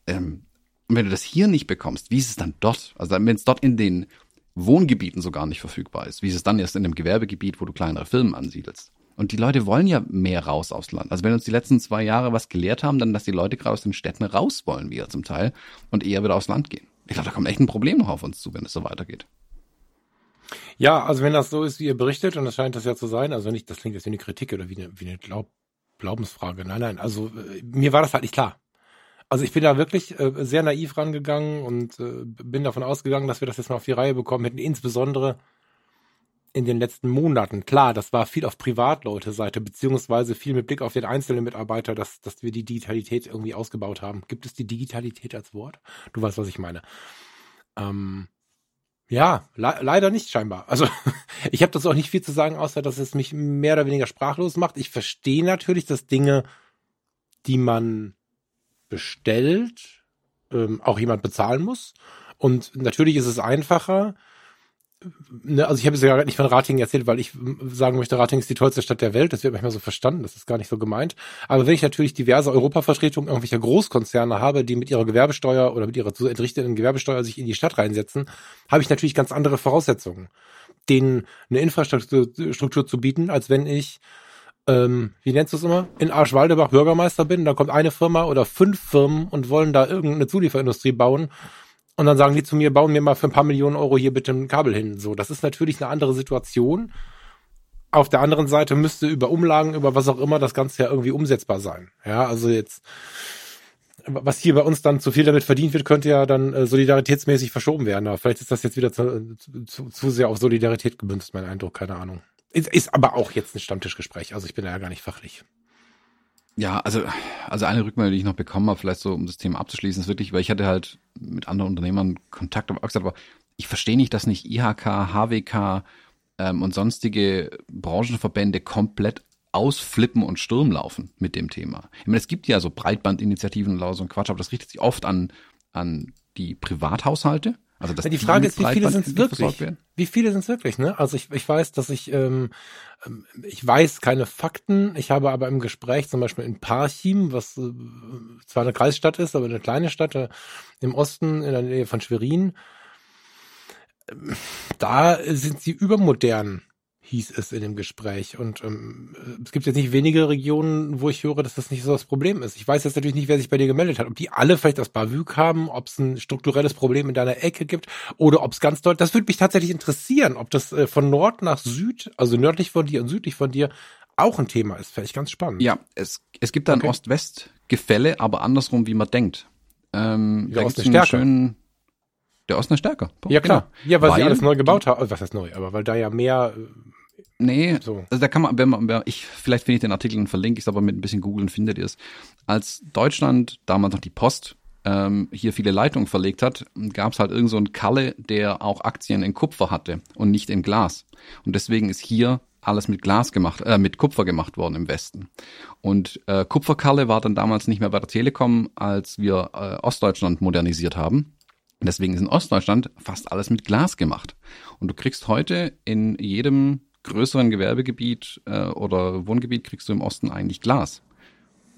Ähm, und wenn du das hier nicht bekommst, wie ist es dann dort? Also wenn es dort in den Wohngebieten sogar nicht verfügbar ist, wie ist es dann erst in einem Gewerbegebiet, wo du kleinere Firmen ansiedelst? Und die Leute wollen ja mehr raus aufs Land. Also wenn uns die letzten zwei Jahre was gelehrt haben, dann, dass die Leute gerade aus den Städten raus wollen, wieder zum Teil, und eher wieder aufs Land gehen. Ich glaube, da kommt echt ein Problem noch auf uns zu, wenn es so weitergeht. Ja, also wenn das so ist, wie ihr berichtet, und das scheint das ja zu sein, also nicht, das klingt jetzt wie eine Kritik oder wie eine, wie eine Glaub, Glaubensfrage. Nein, nein, also äh, mir war das halt nicht klar. Also ich bin da wirklich äh, sehr naiv rangegangen und äh, bin davon ausgegangen, dass wir das jetzt mal auf die Reihe bekommen hätten, insbesondere in den letzten Monaten. Klar, das war viel auf Privatleute-Seite, beziehungsweise viel mit Blick auf den einzelnen Mitarbeiter, dass, dass wir die Digitalität irgendwie ausgebaut haben. Gibt es die Digitalität als Wort? Du weißt, was ich meine. Ähm, ja, le leider nicht scheinbar. Also ich habe das auch nicht viel zu sagen, außer dass es mich mehr oder weniger sprachlos macht. Ich verstehe natürlich, dass Dinge, die man bestellt, ähm, auch jemand bezahlen muss. Und natürlich ist es einfacher, ne, also ich habe es ja gerade nicht von Ratingen erzählt, weil ich sagen möchte, Ratingen ist die tollste Stadt der Welt. Das wird manchmal so verstanden. Das ist gar nicht so gemeint. Aber wenn ich natürlich diverse Europavertretungen irgendwelcher Großkonzerne habe, die mit ihrer Gewerbesteuer oder mit ihrer zu entrichteten Gewerbesteuer sich in die Stadt reinsetzen, habe ich natürlich ganz andere Voraussetzungen, denen eine Infrastruktur zu bieten, als wenn ich ähm, wie nennst du es immer, in Arschwaldebach Bürgermeister bin, da kommt eine Firma oder fünf Firmen und wollen da irgendeine Zulieferindustrie bauen und dann sagen die zu mir, bauen mir mal für ein paar Millionen Euro hier bitte ein Kabel hin. So, das ist natürlich eine andere Situation. Auf der anderen Seite müsste über Umlagen, über was auch immer, das Ganze ja irgendwie umsetzbar sein. Ja, also jetzt, was hier bei uns dann zu viel damit verdient wird, könnte ja dann äh, solidaritätsmäßig verschoben werden. Aber vielleicht ist das jetzt wieder zu, zu, zu sehr auf Solidarität gebündelt, mein Eindruck, keine Ahnung. Ist, ist aber auch jetzt ein Stammtischgespräch, also ich bin da ja gar nicht fachlich. Ja, also, also eine Rückmeldung, die ich noch bekommen habe, vielleicht so, um das Thema abzuschließen, ist wirklich, weil ich hatte halt mit anderen Unternehmern Kontakt, aber gesagt, aber ich verstehe nicht, dass nicht IHK, HWK ähm, und sonstige Branchenverbände komplett ausflippen und Sturm laufen mit dem Thema. Ich meine, es gibt ja so Breitbandinitiativen und so ein Quatsch, aber das richtet sich oft an, an die Privathaushalte, also das die Frage ist, wie viele sind es wirklich? Wie viele sind es wirklich? Ne? Also ich, ich weiß, dass ich ähm, ähm, ich weiß keine Fakten. Ich habe aber im Gespräch zum Beispiel in Parchim, was äh, zwar eine Kreisstadt ist, aber eine kleine Stadt äh, im Osten in der Nähe von Schwerin, äh, da sind sie übermodern hieß es in dem Gespräch. Und ähm, es gibt jetzt nicht wenige Regionen, wo ich höre, dass das nicht so das Problem ist. Ich weiß jetzt natürlich nicht, wer sich bei dir gemeldet hat. Ob die alle vielleicht aus Bavük haben, ob es ein strukturelles Problem in deiner Ecke gibt oder ob es ganz deutlich, das würde mich tatsächlich interessieren, ob das äh, von Nord nach Süd, also nördlich von dir und südlich von dir, auch ein Thema ist. Vielleicht ganz spannend. Ja, es, es gibt da ein okay. Ost-West-Gefälle, aber andersrum, wie man denkt. Ähm, da gibt's einen schönen, der Osten ist stärker. Punkt. Ja, klar. Genau. Ja, weil, weil sie alles neu gebaut haben. Was heißt neu? Aber weil da ja mehr Nee, so. also da kann man, wenn man, ich, vielleicht finde ich den Artikel und verlinke ich es, aber mit ein bisschen googeln findet ihr es. Als Deutschland, damals noch die Post, ähm, hier viele Leitungen verlegt hat, gab es halt irgend so einen Kalle, der auch Aktien in Kupfer hatte und nicht in Glas. Und deswegen ist hier alles mit Glas gemacht, äh, mit Kupfer gemacht worden im Westen. Und äh, Kupferkalle war dann damals nicht mehr bei der Telekom, als wir äh, Ostdeutschland modernisiert haben. Deswegen ist in Ostdeutschland fast alles mit Glas gemacht. Und du kriegst heute in jedem größeren Gewerbegebiet äh, oder Wohngebiet kriegst du im Osten eigentlich Glas.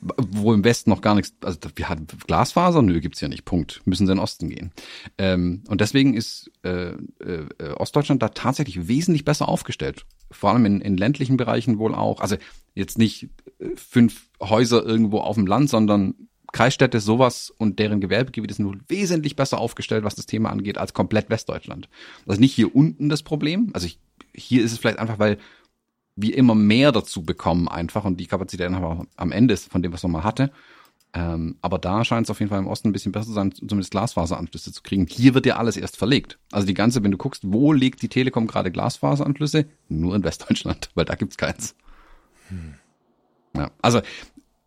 Wo im Westen noch gar nichts, also wir hatten Glasfaser, nö, gibt's ja nicht, Punkt. Müssen sie in den Osten gehen. Ähm, und deswegen ist äh, äh, Ostdeutschland da tatsächlich wesentlich besser aufgestellt. Vor allem in, in ländlichen Bereichen wohl auch. Also jetzt nicht äh, fünf Häuser irgendwo auf dem Land, sondern Kreisstädte, sowas und deren Gewerbegebiete sind wohl wesentlich besser aufgestellt, was das Thema angeht, als komplett Westdeutschland. Also nicht hier unten das Problem. Also ich hier ist es vielleicht einfach, weil wir immer mehr dazu bekommen einfach und die Kapazität aber am Ende ist von dem, was man mal hatte. Ähm, aber da scheint es auf jeden Fall im Osten ein bisschen besser zu sein, zumindest Glasfaseranschlüsse zu kriegen. Hier wird ja alles erst verlegt. Also die ganze, wenn du guckst, wo legt die Telekom gerade Glasfaseranschlüsse? Nur in Westdeutschland, weil da gibt's keins. Hm. Ja, also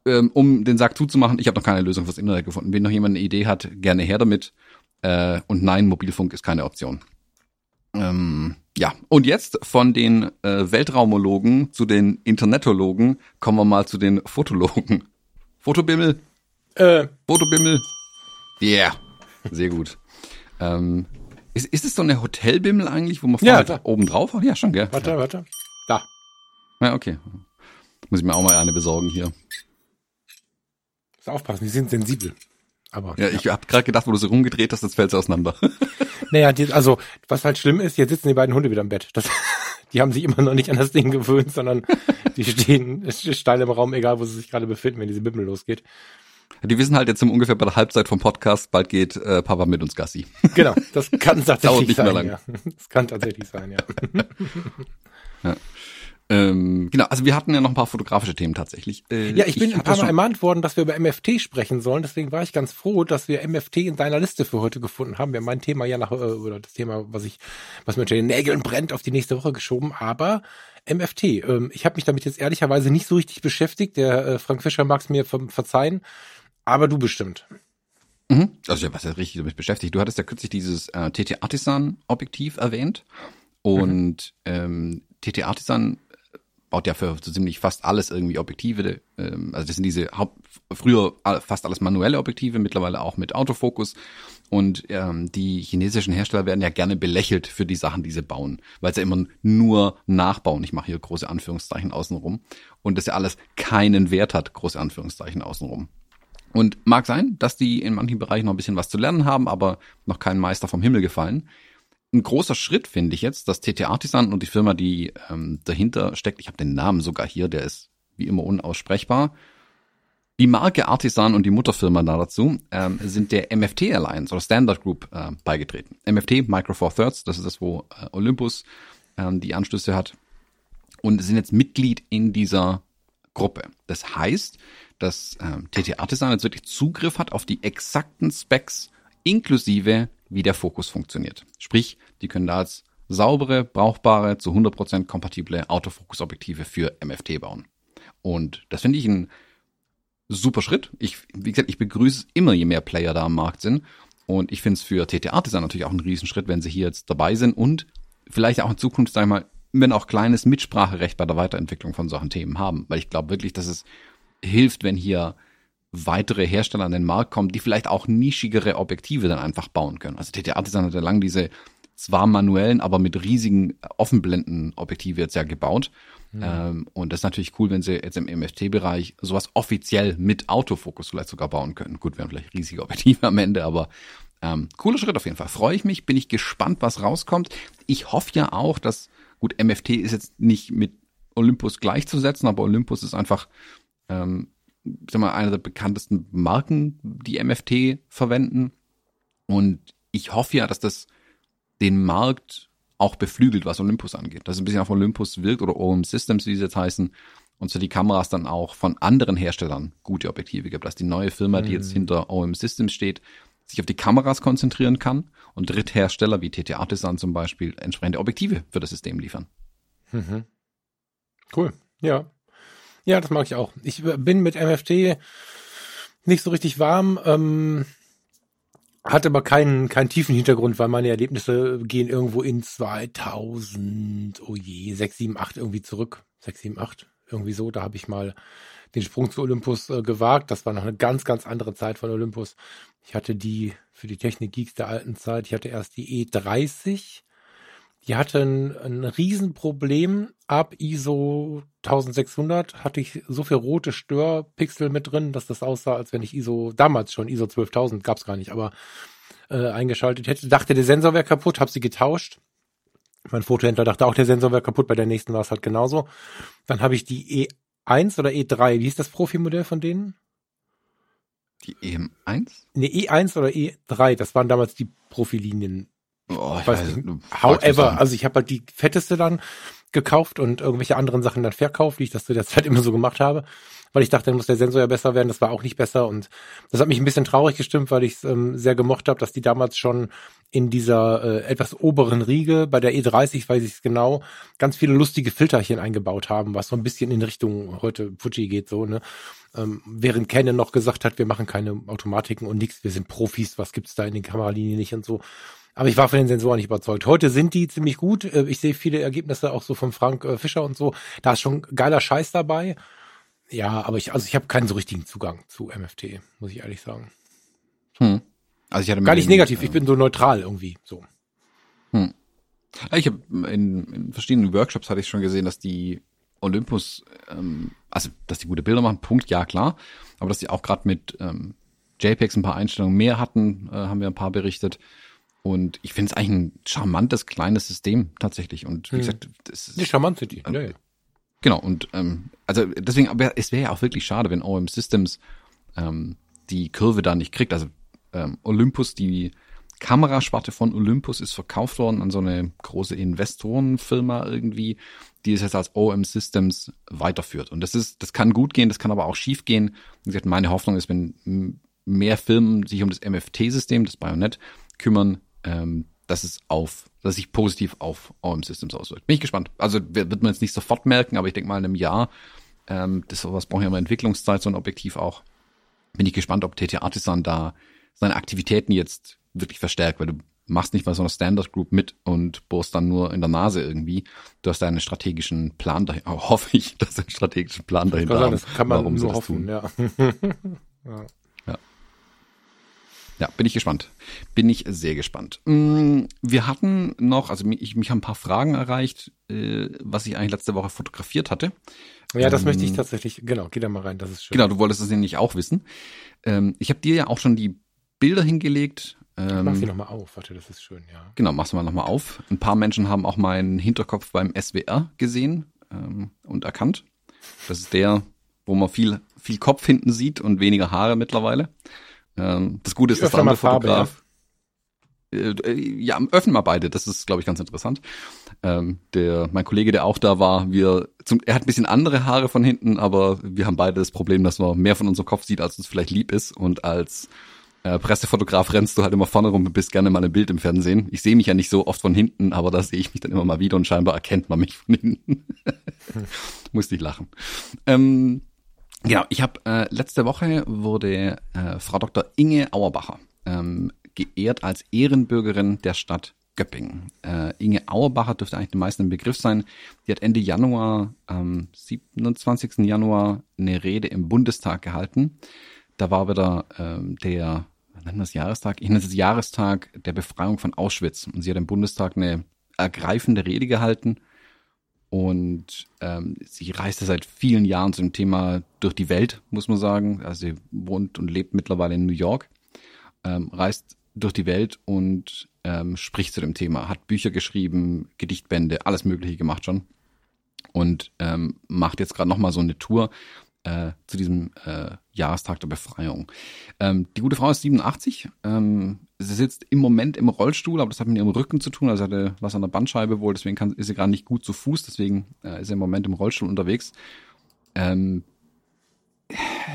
ähm, um den Sack zuzumachen, ich habe noch keine Lösung fürs Internet gefunden. Wenn noch jemand eine Idee hat, gerne her damit. Äh, und nein, Mobilfunk ist keine Option. Ähm, ja, und jetzt von den äh, Weltraumologen zu den Internetologen kommen wir mal zu den Fotologen. Fotobimmel? Äh. Fotobimmel? Yeah, sehr gut. ähm, ist, ist es so eine Hotelbimmel eigentlich, wo man ja, halt oben drauf hat? Ja, schon, gell? Warte, ja. warte. Da. Ja, okay. Muss ich mir auch mal eine besorgen hier. Muss aufpassen, die sind sensibel. Aber, ja, ja. ich habe gerade gedacht, wo du so rumgedreht hast, das fällt auseinander. naja, die, also was halt schlimm ist, jetzt sitzen die beiden Hunde wieder im Bett. Das, die haben sich immer noch nicht an das Ding gewöhnt, sondern die stehen steil im Raum, egal wo sie sich gerade befinden, wenn diese Bimmel losgeht. Die wissen halt jetzt ungefähr bei der Halbzeit vom Podcast, bald geht äh, Papa mit uns Gassi. Genau, das kann tatsächlich sein. Ja. Das kann tatsächlich sein, ja. ja. Ähm, genau, also wir hatten ja noch ein paar fotografische Themen tatsächlich. Äh, ja, ich bin ich ein paar Mal ermahnt worden, dass wir über MFT sprechen sollen. Deswegen war ich ganz froh, dass wir MFT in deiner Liste für heute gefunden haben. Wir haben mein Thema ja nach, äh, oder das Thema, was ich, was mir unter den Nägeln brennt, auf die nächste Woche geschoben. Aber MFT, ähm, ich habe mich damit jetzt ehrlicherweise nicht so richtig beschäftigt. Der äh, Frank Fischer mag es mir ver verzeihen, aber du bestimmt. Mhm. Also ja, was ja richtig damit beschäftigt. Du hattest ja kürzlich dieses äh, TT Artisan Objektiv erwähnt und mhm. ähm, TT Artisan baut ja für so ziemlich fast alles irgendwie Objektive. Ähm, also das sind diese Haupt, früher fast alles manuelle Objektive, mittlerweile auch mit Autofokus. Und ähm, die chinesischen Hersteller werden ja gerne belächelt für die Sachen, die sie bauen, weil sie immer nur nachbauen. Ich mache hier große Anführungszeichen außenrum. Und das ja alles keinen Wert hat, große Anführungszeichen außenrum. Und mag sein, dass die in manchen Bereichen noch ein bisschen was zu lernen haben, aber noch kein Meister vom Himmel gefallen ein großer Schritt, finde ich jetzt, dass TT Artisan und die Firma, die ähm, dahinter steckt, ich habe den Namen sogar hier, der ist wie immer unaussprechbar. Die Marke Artisan und die Mutterfirma da dazu ähm, sind der MFT Alliance oder Standard Group äh, beigetreten. MFT, Micro Four Thirds, das ist das, wo äh, Olympus ähm, die Anschlüsse hat und sind jetzt Mitglied in dieser Gruppe. Das heißt, dass ähm, TT Artisan jetzt wirklich Zugriff hat auf die exakten Specs inklusive wie der Fokus funktioniert. Sprich, die können da als saubere, brauchbare, zu 100% kompatible Autofokusobjektive für MFT bauen. Und das finde ich ein super Schritt. Ich, wie gesagt, ich begrüße es immer, je mehr Player da am Markt sind. Und ich finde es für TT Artisan natürlich auch ein Riesenschritt, wenn sie hier jetzt dabei sind und vielleicht auch in Zukunft, sag ich mal, wenn auch kleines Mitspracherecht bei der Weiterentwicklung von solchen Themen haben. Weil ich glaube wirklich, dass es hilft, wenn hier weitere Hersteller an den Markt kommen, die vielleicht auch nischigere Objektive dann einfach bauen können. Also TT Artisan hat ja lang diese zwar manuellen, aber mit riesigen Offenblenden-Objektive jetzt ja gebaut. Mhm. Ähm, und das ist natürlich cool, wenn sie jetzt im MFT-Bereich sowas offiziell mit Autofokus vielleicht sogar bauen können. Gut, wären vielleicht riesige Objektive am Ende, aber ähm, cooler Schritt auf jeden Fall. Freue ich mich, bin ich gespannt, was rauskommt. Ich hoffe ja auch, dass, gut, MFT ist jetzt nicht mit Olympus gleichzusetzen, aber Olympus ist einfach ähm, sag mal, eine der bekanntesten Marken, die MFT verwenden. Und ich hoffe ja, dass das den Markt auch beflügelt, was Olympus angeht. Dass es ein bisschen auf Olympus wirkt oder OM Systems, wie sie jetzt heißen. Und so die Kameras dann auch von anderen Herstellern gute Objektive gibt. Dass die neue Firma, die jetzt mhm. hinter OM Systems steht, sich auf die Kameras konzentrieren kann und Dritthersteller wie TT Artisan zum Beispiel entsprechende Objektive für das System liefern. Mhm. Cool. Ja, ja, das mag ich auch. Ich bin mit MFT nicht so richtig warm, ähm, hat aber keinen, keinen tiefen Hintergrund, weil meine Erlebnisse gehen irgendwo in 2000, oh je, 6, 7, 8 irgendwie zurück. 6, 7, 8, irgendwie so. Da habe ich mal den Sprung zu Olympus äh, gewagt. Das war noch eine ganz, ganz andere Zeit von Olympus. Ich hatte die für die Technik-Geeks der alten Zeit, ich hatte erst die E30 die hatten ein Riesenproblem. Ab ISO 1600 hatte ich so viel rote Störpixel mit drin, dass das aussah, als wenn ich ISO, damals schon ISO 12000, gab's gar nicht, aber äh, eingeschaltet hätte. Dachte, der Sensor wäre kaputt, hab sie getauscht. Mein Fotohändler dachte auch, der Sensor wäre kaputt, bei der nächsten war es halt genauso. Dann habe ich die E1 oder E3, wie hieß das Profimodell von denen? Die EM1? Ne, E1 oder E3, das waren damals die Profilinien Oh, ich weiß, weiß However, also ich habe halt die fetteste dann gekauft und irgendwelche anderen Sachen dann verkauft, wie ich das zu der Zeit immer so gemacht habe weil ich dachte, dann muss der Sensor ja besser werden. Das war auch nicht besser und das hat mich ein bisschen traurig gestimmt, weil ich es ähm, sehr gemocht habe, dass die damals schon in dieser äh, etwas oberen Riege, bei der E30 weiß ich es genau, ganz viele lustige Filterchen eingebaut haben, was so ein bisschen in Richtung heute Fuji geht, so, ne? Ähm, während Canon noch gesagt hat, wir machen keine Automatiken und nichts, wir sind Profis, was gibt's da in den Kameralinien nicht und so. Aber ich war von den Sensoren nicht überzeugt. Heute sind die ziemlich gut. Äh, ich sehe viele Ergebnisse auch so von Frank äh, Fischer und so. Da ist schon geiler Scheiß dabei. Ja, aber ich, also ich habe keinen so richtigen Zugang zu MFT, muss ich ehrlich sagen. Hm. Also ich hatte Gar nicht den, negativ, äh, ich bin so neutral irgendwie, so. Hm. Ich habe in, in verschiedenen Workshops hatte ich schon gesehen, dass die Olympus, ähm, also dass die gute Bilder machen, Punkt, ja klar, aber dass die auch gerade mit ähm, JPEGs ein paar Einstellungen mehr hatten, äh, haben wir ein paar berichtet. Und ich finde es eigentlich ein charmantes kleines System tatsächlich. Und wie hm. gesagt, das ist. Die charmant sind die. Äh, ja, ja. Genau, und ähm, also deswegen, aber es wäre ja auch wirklich schade, wenn OM Systems ähm, die Kurve da nicht kriegt. Also ähm, Olympus, die Kamerasparte von Olympus ist verkauft worden an so eine große Investorenfirma irgendwie, die es jetzt als OM Systems weiterführt. Und das ist, das kann gut gehen, das kann aber auch schief gehen. Wie gesagt, meine Hoffnung ist, wenn mehr Firmen sich um das MFT-System, das Bayonet, kümmern, ähm, dass es auf, dass sich positiv auf OM Systems auswirkt. Bin ich gespannt. Also wird man jetzt nicht sofort merken, aber ich denke mal in einem Jahr, ähm, das sowas braucht ja immer Entwicklungszeit, so ein Objektiv auch. Bin ich gespannt, ob TT Artisan da seine Aktivitäten jetzt wirklich verstärkt, weil du machst nicht mal so eine Standard Group mit und bohrst dann nur in der Nase irgendwie. Du hast da einen strategischen Plan dahinter, hoffe ich, dass einen strategischen Plan dahinter haben, Das kann man nur hoffen, ja. ja. Ja, bin ich gespannt. Bin ich sehr gespannt. Mm, wir hatten noch, also mich, mich haben ein paar Fragen erreicht, äh, was ich eigentlich letzte Woche fotografiert hatte. Ja, das ähm, möchte ich tatsächlich, genau, geh da mal rein, das ist schön. Genau, du wolltest es nämlich auch wissen. Ähm, ich habe dir ja auch schon die Bilder hingelegt. Ähm, mach sie nochmal auf, warte, das ist schön, ja. Genau, mach's mal nochmal auf. Ein paar Menschen haben auch meinen Hinterkopf beim SWR gesehen ähm, und erkannt. Das ist der, wo man viel, viel Kopf hinten sieht und weniger Haare mittlerweile. Ähm, das Gute ist, dass der andere Fotograf. Farbe, ja. Äh, ja, öffnen mal beide. Das ist, glaube ich, ganz interessant. Ähm, der, mein Kollege, der auch da war, wir, zum, er hat ein bisschen andere Haare von hinten, aber wir haben beide das Problem, dass man mehr von unserem Kopf sieht, als uns vielleicht lieb ist. Und als äh, Pressefotograf rennst du halt immer vorne rum und bist gerne mal im Bild im Fernsehen. Ich sehe mich ja nicht so oft von hinten, aber da sehe ich mich dann immer mal wieder und scheinbar erkennt man mich von hinten. Musste ich lachen. Ähm, Genau, ich habe äh, letzte Woche wurde äh, Frau Dr. Inge Auerbacher ähm, geehrt als Ehrenbürgerin der Stadt Göppingen. Äh, Inge Auerbacher dürfte eigentlich den meisten ein Begriff sein. Die hat Ende Januar, am 27. Januar, eine Rede im Bundestag gehalten. Da war wieder ähm, der, was nennt das Jahrestag? Ich nenne es Jahrestag der Befreiung von Auschwitz. Und sie hat im Bundestag eine ergreifende Rede gehalten und ähm, sie reiste seit vielen Jahren zum Thema durch die Welt, muss man sagen. Also sie wohnt und lebt mittlerweile in New York, ähm, reist durch die Welt und ähm, spricht zu dem Thema, hat Bücher geschrieben, Gedichtbände, alles Mögliche gemacht schon. Und ähm, macht jetzt gerade nochmal so eine Tour äh, zu diesem äh, Jahrestag der Befreiung. Ähm, die gute Frau ist 87. Ähm, sie sitzt im Moment im Rollstuhl, aber das hat mit ihrem Rücken zu tun. Also sie hatte was an der Bandscheibe wohl, deswegen kann, ist sie gerade nicht gut zu Fuß, deswegen äh, ist sie im Moment im Rollstuhl unterwegs. Ähm,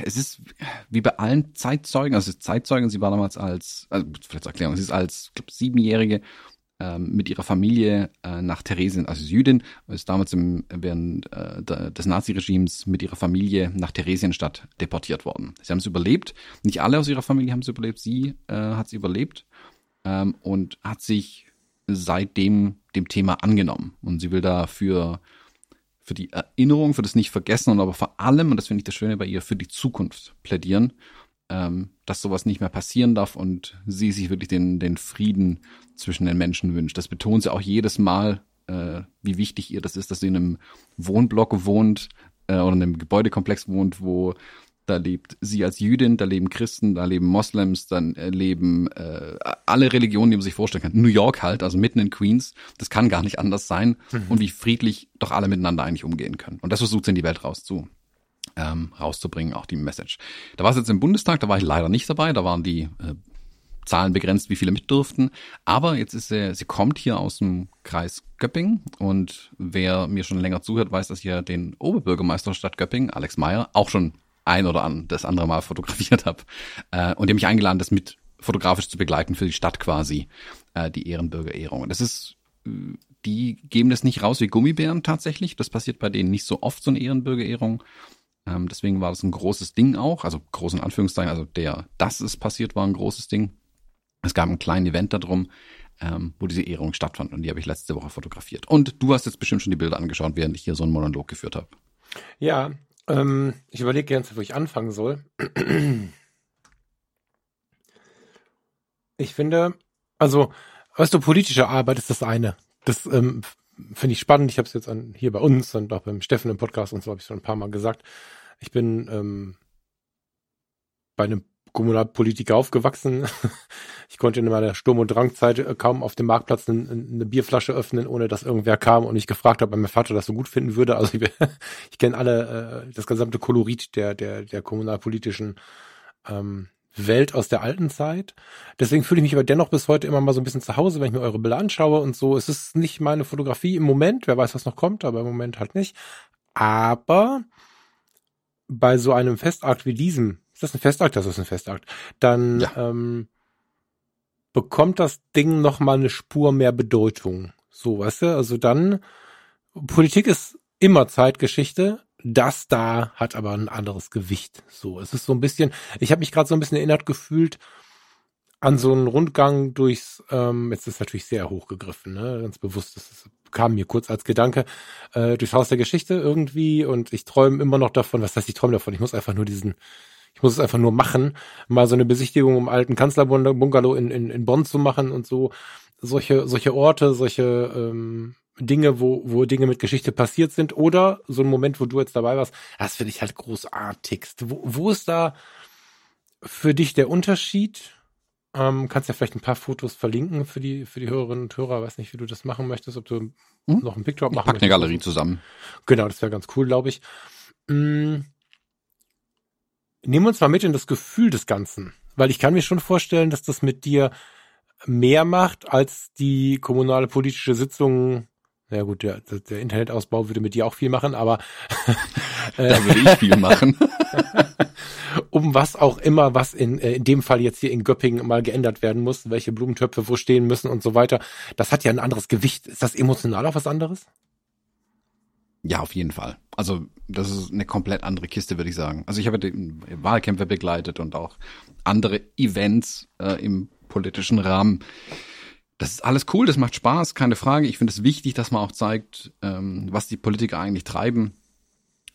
es ist wie bei allen Zeitzeugen, also Zeitzeugen, sie war damals als, also vielleicht zur Erklärung, sie ist als glaub, Siebenjährige ähm, mit ihrer Familie äh, nach Theresien, also Jüdin, ist damals im, während äh, des Naziregimes mit ihrer Familie nach Theresienstadt deportiert worden. Sie haben es überlebt. Nicht alle aus ihrer Familie haben es überlebt. Sie äh, hat es überlebt ähm, und hat sich seitdem dem Thema angenommen. Und sie will da für, für die Erinnerung, für das Nicht-Vergessen und aber vor allem, und das finde ich das Schöne bei ihr, für die Zukunft plädieren ähm, dass sowas nicht mehr passieren darf und sie sich wirklich den, den Frieden zwischen den Menschen wünscht. Das betont sie auch jedes Mal, äh, wie wichtig ihr das ist, dass sie in einem Wohnblock wohnt äh, oder in einem Gebäudekomplex wohnt, wo da lebt sie als Jüdin, da leben Christen, da leben Moslems, dann äh, leben äh, alle Religionen, die man sich vorstellen kann. New York halt, also mitten in Queens, das kann gar nicht anders sein. Mhm. Und wie friedlich doch alle miteinander eigentlich umgehen können. Und das versucht sie in die Welt raus zu ähm, rauszubringen, auch die Message. Da war es jetzt im Bundestag, da war ich leider nicht dabei, da waren die äh, Zahlen begrenzt, wie viele mit durften. Aber jetzt ist sie, sie kommt hier aus dem Kreis Göppingen und wer mir schon länger zuhört, weiß, dass ich den Oberbürgermeister der Stadt Göppingen, Alex Meyer, auch schon ein oder an das andere Mal fotografiert habe. Äh, und der mich eingeladen, das mit fotografisch zu begleiten für die Stadt quasi, äh, die Ehrenbürgerehrung. Das ist, äh, die geben das nicht raus wie Gummibären tatsächlich. Das passiert bei denen nicht so oft, so eine Ehrenbürgerehrung. Ähm, deswegen war das ein großes Ding auch, also großen Anführungszeichen, also der, dass es passiert, war ein großes Ding. Es gab ein kleines Event darum, ähm, wo diese Ehrung stattfand und die habe ich letzte Woche fotografiert. Und du hast jetzt bestimmt schon die Bilder angeschaut, während ich hier so einen Monolog geführt habe. Ja, ähm, ich überlege ganz, wo ich anfangen soll. Ich finde, also, weißt du, politische Arbeit ist das eine. Das ähm, finde ich spannend. Ich habe es jetzt an, hier bei uns und auch beim Steffen im Podcast und so habe ich schon ein paar Mal gesagt. Ich bin ähm, bei einem Kommunalpolitiker aufgewachsen. Ich konnte in meiner Sturm- und Drangzeit äh, kaum auf dem Marktplatz eine, Bierflasche öffnen, ohne dass irgendwer kam und ich gefragt habe, ob mein Vater das so gut finden würde. Also ich, ich kenne alle, äh, das gesamte Kolorit der, der, der kommunalpolitischen ähm, Welt aus der alten Zeit. Deswegen fühle ich mich aber dennoch bis heute immer mal so ein bisschen zu Hause, wenn ich mir eure Bilder anschaue und so. Es ist nicht meine Fotografie im Moment, wer weiß, was noch kommt, aber im Moment halt nicht. Aber bei so einem Festakt wie diesem, ist das ein Festakt? Das ist ein Festakt. Dann ja. ähm, bekommt das Ding noch mal eine Spur mehr Bedeutung. So, weißt du? Also dann, Politik ist immer Zeitgeschichte, das da hat aber ein anderes Gewicht. So, es ist so ein bisschen, ich habe mich gerade so ein bisschen erinnert gefühlt an so einen Rundgang durchs, ähm, jetzt ist natürlich sehr hochgegriffen, ne, ganz bewusst, das kam mir kurz als Gedanke, äh, durchs Haus der Geschichte irgendwie und ich träume immer noch davon, was heißt ich träume davon, ich muss einfach nur diesen, ich muss es einfach nur machen, mal so eine Besichtigung im alten Kanzlerbungalow in, in, in Bonn zu machen und so, solche, solche Orte, solche ähm, Dinge, wo, wo Dinge mit Geschichte passiert sind oder so ein Moment, wo du jetzt dabei warst, das finde ich halt großartigst. Wo, wo ist da für dich der Unterschied? Ähm, kannst ja vielleicht ein paar Fotos verlinken für die, für die Hörerinnen und Hörer. Weiß nicht, wie du das machen möchtest, ob du hm? noch ein Picture machen ich pack eine Galerie zusammen. Genau, das wäre ganz cool, glaube ich. Hm. Nehmen wir uns mal mit in das Gefühl des Ganzen. Weil ich kann mir schon vorstellen, dass das mit dir mehr macht als die kommunale politische Sitzung ja gut, der, der Internetausbau würde mit dir auch viel machen, aber da würde ich viel machen. um was auch immer, was in, äh, in dem Fall jetzt hier in Göppingen mal geändert werden muss, welche Blumentöpfe wo stehen müssen und so weiter. Das hat ja ein anderes Gewicht. Ist das emotional auch was anderes? Ja, auf jeden Fall. Also das ist eine komplett andere Kiste, würde ich sagen. Also ich habe Wahlkämpfe begleitet und auch andere Events äh, im politischen Rahmen das ist alles cool, das macht Spaß, keine Frage. Ich finde es wichtig, dass man auch zeigt, ähm, was die Politiker eigentlich treiben,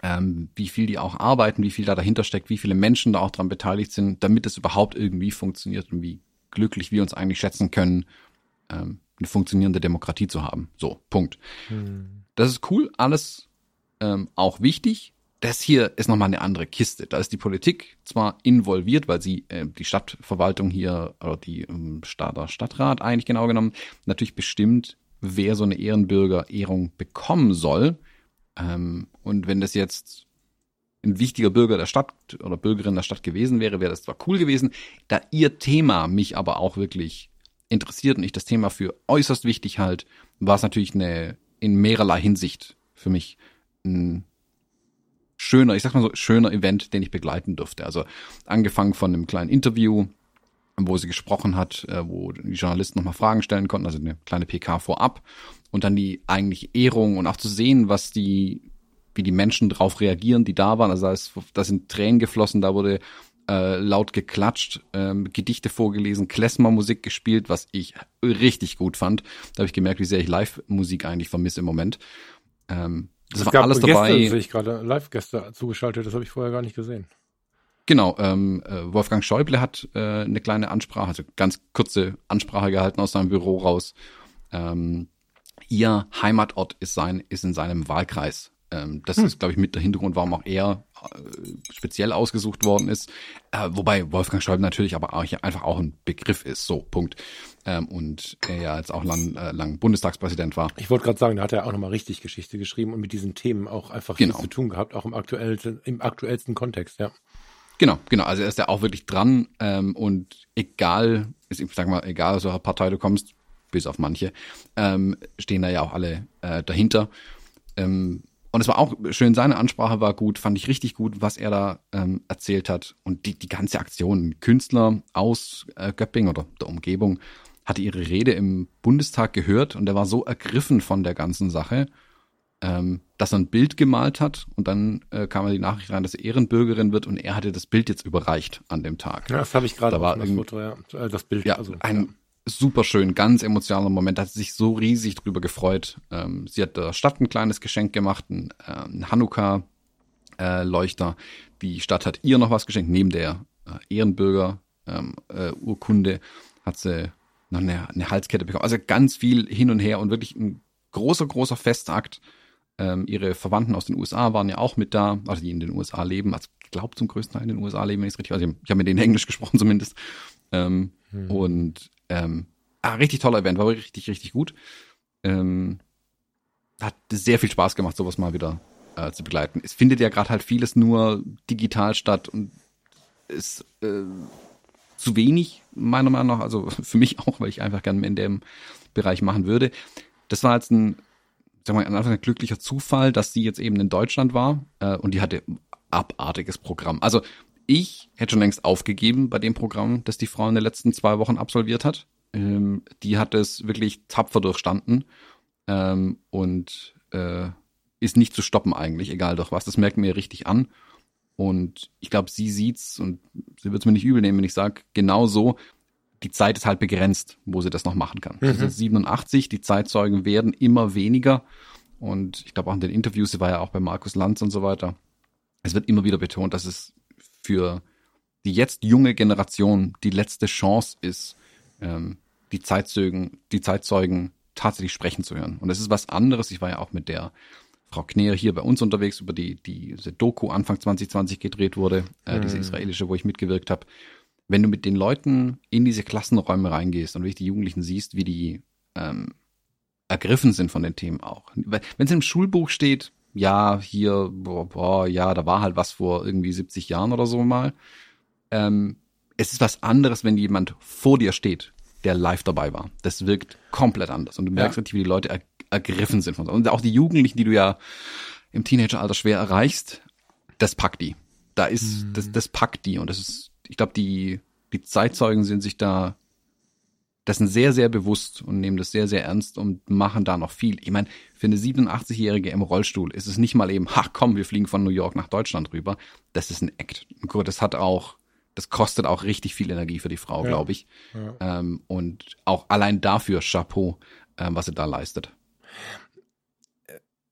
ähm, wie viel die auch arbeiten, wie viel da dahinter steckt, wie viele Menschen da auch dran beteiligt sind, damit es überhaupt irgendwie funktioniert und wie glücklich wir uns eigentlich schätzen können, ähm, eine funktionierende Demokratie zu haben. So, Punkt. Hm. Das ist cool, alles ähm, auch wichtig das hier ist nochmal eine andere Kiste. Da ist die Politik zwar involviert, weil sie äh, die Stadtverwaltung hier oder die ähm, Stadt, Stadtrat eigentlich genau genommen natürlich bestimmt, wer so eine Ehrenbürger-Ehrung bekommen soll. Ähm, und wenn das jetzt ein wichtiger Bürger der Stadt oder Bürgerin der Stadt gewesen wäre, wäre das zwar cool gewesen. Da ihr Thema mich aber auch wirklich interessiert und ich das Thema für äußerst wichtig halt, war es natürlich eine in mehrerlei Hinsicht für mich ein schöner, ich sag mal so, schöner Event, den ich begleiten durfte. Also angefangen von einem kleinen Interview, wo sie gesprochen hat, äh, wo die Journalisten nochmal Fragen stellen konnten, also eine kleine PK vorab und dann die eigentliche Ehrung und auch zu sehen, was die, wie die Menschen drauf reagieren, die da waren. Also da, ist, da sind Tränen geflossen, da wurde äh, laut geklatscht, ähm, Gedichte vorgelesen, Klezmer-Musik gespielt, was ich richtig gut fand. Da habe ich gemerkt, wie sehr ich Live-Musik eigentlich vermisse im Moment. Ähm, das es war alles Gäste, dabei. sehe ich gerade Live-Gäste zugeschaltet, das habe ich vorher gar nicht gesehen. Genau, ähm, äh, Wolfgang Schäuble hat äh, eine kleine Ansprache, also ganz kurze Ansprache gehalten aus seinem Büro raus. Ähm, ihr Heimatort ist sein, ist in seinem Wahlkreis. Ähm, das hm. ist, glaube ich, mit der Hintergrund, warum auch er speziell ausgesucht worden ist. Äh, wobei Wolfgang Schäuble natürlich aber auch, einfach auch ein Begriff ist. So, Punkt. Ähm, und er ja jetzt auch lang, äh, lang Bundestagspräsident war. Ich wollte gerade sagen, da hat er auch nochmal richtig Geschichte geschrieben und mit diesen Themen auch einfach genau. viel zu tun gehabt, auch im aktuellsten, im aktuellsten Kontext, ja. Genau, genau. Also er ist ja auch wirklich dran ähm, und egal, ich sag mal, egal aus welcher Partei du kommst, bis auf manche, ähm, stehen da ja auch alle äh, dahinter. Ähm, und es war auch schön, seine Ansprache war gut, fand ich richtig gut, was er da ähm, erzählt hat. Und die, die ganze Aktion, Künstler aus äh, Göpping oder der Umgebung, hatte ihre Rede im Bundestag gehört und er war so ergriffen von der ganzen Sache, ähm, dass er ein Bild gemalt hat und dann äh, kam er die Nachricht rein, dass er Ehrenbürgerin wird und er hatte das Bild jetzt überreicht an dem Tag. Ja, das habe ich gerade Da war das Foto, ja. Äh, Das Bild. Ja, also, ein super schön, ganz emotionaler Moment. Da hat sie sich so riesig drüber gefreut. Ähm, sie hat der Stadt ein kleines Geschenk gemacht, ein, äh, ein Hanukkah-Leuchter. Die Stadt hat ihr noch was geschenkt, neben der äh, Ehrenbürger-Urkunde hat sie noch eine, eine Halskette bekommen. Also ganz viel hin und her und wirklich ein großer, großer Festakt. Ähm, ihre Verwandten aus den USA waren ja auch mit da, also die in den USA leben. Also ich glaube zum größten Teil in den USA leben, wenn ich es richtig weiß. Ich habe hab mit denen Englisch gesprochen zumindest. Ähm, Und ähm, ah, richtig toller Event, war richtig, richtig gut. Ähm, hat sehr viel Spaß gemacht, sowas mal wieder äh, zu begleiten. Es findet ja gerade halt vieles nur digital statt und ist äh, zu wenig, meiner Meinung nach, also für mich auch, weil ich einfach gerne in dem Bereich machen würde. Das war jetzt ein, sagen wir mal, ein glücklicher Zufall, dass sie jetzt eben in Deutschland war äh, und die hatte abartiges Programm. Also ich hätte schon längst aufgegeben bei dem Programm, das die Frau in den letzten zwei Wochen absolviert hat. Ähm, die hat es wirklich tapfer durchstanden ähm, und äh, ist nicht zu stoppen eigentlich, egal durch was. Das merkt mir richtig an. Und ich glaube, sie sieht's und sie wird es mir nicht übel nehmen, wenn ich sage, genau so, die Zeit ist halt begrenzt, wo sie das noch machen kann. Sie ist jetzt 87, die Zeitzeugen werden immer weniger. Und ich glaube auch in den Interviews, sie war ja auch bei Markus Lanz und so weiter. Es wird immer wieder betont, dass es für die jetzt junge Generation die letzte Chance ist, ähm, die Zeitzeugen, die Zeitzeugen tatsächlich sprechen zu hören. Und es ist was anderes. Ich war ja auch mit der Frau Kneer hier bei uns unterwegs, über die, die diese Doku Anfang 2020 gedreht wurde, äh, diese israelische, wo ich mitgewirkt habe. Wenn du mit den Leuten in diese Klassenräume reingehst und wirklich die Jugendlichen siehst, wie die ähm, ergriffen sind von den Themen auch. Wenn es im Schulbuch steht, ja, hier, boah, boah, ja, da war halt was vor irgendwie 70 Jahren oder so mal. Ähm, es ist was anderes, wenn jemand vor dir steht, der live dabei war. Das wirkt komplett anders. Und du merkst Ja. richtig, wie die Leute er ergriffen sind von so. Und auch die Jugendlichen, die du ja im Teenageralter schwer erreichst, das packt die. Da ist, das, das packt die. Und das ist, ich glaube, die, die Zeitzeugen sind sich da dessen sehr, sehr bewusst und nehmen das sehr, sehr ernst und machen da noch viel. Ich meine, für eine 87-Jährige im Rollstuhl ist es nicht mal eben, ha, komm, wir fliegen von New York nach Deutschland rüber. Das ist ein Act. Gut, das hat auch, das kostet auch richtig viel Energie für die Frau, Ja. glaube ich. Ähm, und auch allein dafür Chapeau, ähm, was sie da leistet.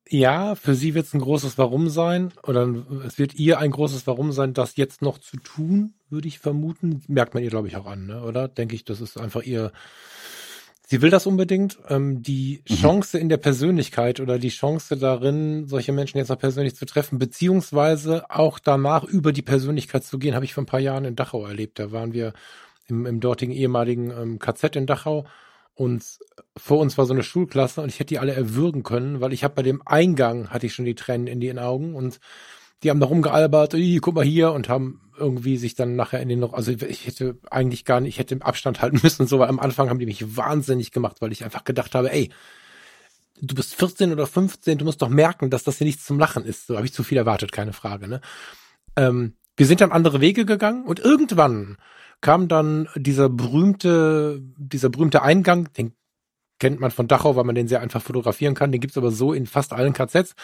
Ja, für sie wird es ein großes Warum sein, oder es wird ihr ein großes Warum sein, das jetzt noch zu tun, würde ich vermuten. Merkt man ihr, glaube ich, auch an, ne? oder? Denke ich, das ist einfach ihr. Sie will das unbedingt. Ähm, die Chance in der Persönlichkeit oder die Chance darin, solche Menschen jetzt noch persönlich zu treffen, beziehungsweise auch danach über die Persönlichkeit zu gehen, habe ich vor ein paar Jahren in Dachau erlebt. Da waren wir im, im dortigen ehemaligen ähm, KZ in Dachau und vor uns war so eine Schulklasse und ich hätte die alle erwürgen können, weil ich habe bei dem Eingang hatte ich schon die Tränen in den Augen und die haben da rumgealbert, "Ih, guck mal hier und haben irgendwie sich dann nachher in den noch, also ich hätte eigentlich gar nicht, ich hätte im Abstand halten müssen und so, weil am Anfang haben die mich wahnsinnig gemacht, weil ich einfach gedacht habe, ey, du bist 14 oder 15, du musst doch merken, dass das hier nichts zum Lachen ist. So habe ich zu viel erwartet, keine Frage, ne? Ähm, wir sind dann andere Wege gegangen und irgendwann kam dann dieser berühmte, dieser berühmte Eingang, den kennt man von Dachau, weil man den sehr einfach fotografieren kann. Den gibt's aber so in fast allen KZs.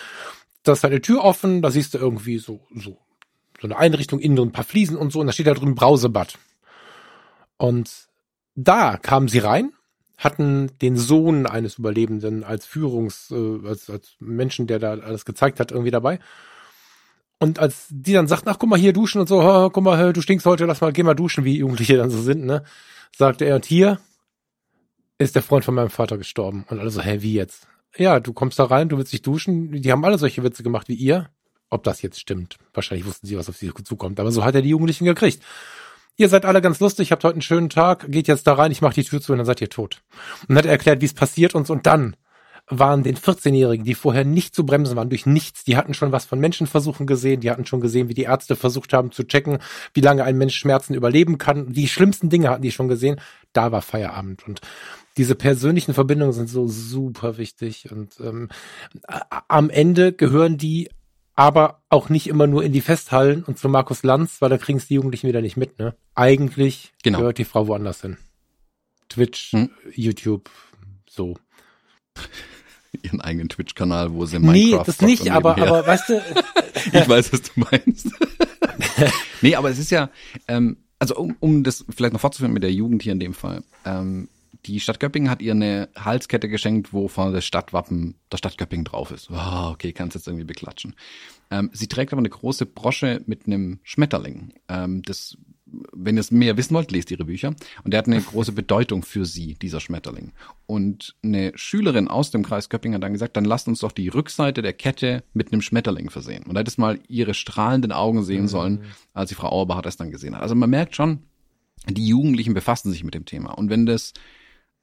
Da ist halt eine Tür offen, da siehst du irgendwie so, so, so eine Einrichtung, innen ein paar Fliesen und so, und da steht da drüben Brausebad. Und da kamen sie rein, hatten den Sohn eines Überlebenden als Führungs, äh, als, als Menschen, der da alles gezeigt hat, irgendwie dabei. Und als die dann sagten, ach guck mal hier duschen und so, ha, guck mal, du stinkst heute, lass mal, geh mal duschen, wie Jugendliche dann so sind, ne? Sagte er, und hier ist der Freund von meinem Vater gestorben. Und alle so, hä, wie jetzt? Ja, du kommst da rein, du willst dich duschen. Die haben alle solche Witze gemacht wie ihr. Ob das jetzt stimmt. Wahrscheinlich wussten sie, was auf sie zukommt. Aber so hat er die Jugendlichen gekriegt. Ihr seid alle ganz lustig, habt heute einen schönen Tag, geht jetzt da rein, ich mach die Tür zu und dann seid ihr tot. Und dann hat er erklärt, wie es passiert und so. Und dann waren den 14-Jährigen, die vorher nicht zu bremsen waren, durch nichts. Die hatten schon was von Menschenversuchen gesehen, die hatten schon gesehen, wie die Ärzte versucht haben zu checken, wie lange ein Mensch Schmerzen überleben kann. Die schlimmsten Dinge hatten die schon gesehen. Da war Feierabend. Und diese persönlichen Verbindungen sind so super wichtig. Und ähm, am Ende gehören die aber auch nicht immer nur in die Festhallen und zu Markus Lanz, weil da kriegen es die Jugendlichen wieder nicht mit. Ne? Eigentlich genau. gehört die Frau woanders hin. Twitch, hm? YouTube, so. Ihren eigenen Twitch-Kanal, wo sie Minecraft Nee, das nicht, aber, aber weißt du. ich weiß, was du meinst. nee, aber es ist ja, ähm, also um, um das vielleicht noch fortzuführen mit der Jugend hier in dem Fall. Ähm, die Stadt Göppingen hat ihr eine Halskette geschenkt, wo vorne das Stadtwappen der Stadt Göppingen drauf ist. Oh, okay, kannst jetzt irgendwie beklatschen. Ähm, sie trägt aber eine große Brosche mit einem Schmetterling. Ähm, das wenn ihr es mehr wissen wollt, lest ihre Bücher. Und der hat eine große Bedeutung für sie, dieser Schmetterling. Und eine Schülerin aus dem Kreis Göppingen hat dann gesagt, dann lasst uns doch die Rückseite der Kette mit einem Schmetterling versehen. Und da hättest mal ihre strahlenden Augen sehen sollen, mhm. als die Frau Auerbach das dann gesehen hat. Also man merkt schon, die Jugendlichen befassen sich mit dem Thema. Und wenn das,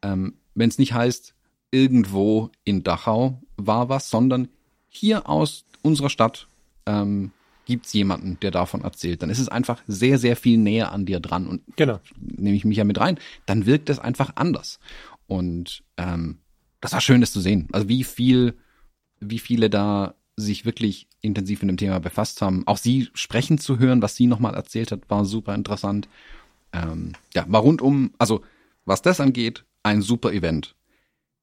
ähm, wenn es nicht heißt, irgendwo in Dachau war was, sondern hier aus unserer Stadt ähm, gibt es jemanden, der davon erzählt, dann ist es einfach sehr, sehr viel näher an dir dran. Und genau. nehme ich mich ja mit rein, dann wirkt es einfach anders. Und ähm, das war schön, das zu sehen. Also wie viel, wie viele da sich wirklich intensiv mit dem Thema befasst haben. Auch sie sprechen zu hören, was sie nochmal erzählt hat, war super interessant. Ähm, ja, war rundum, also was das angeht, ein super Event.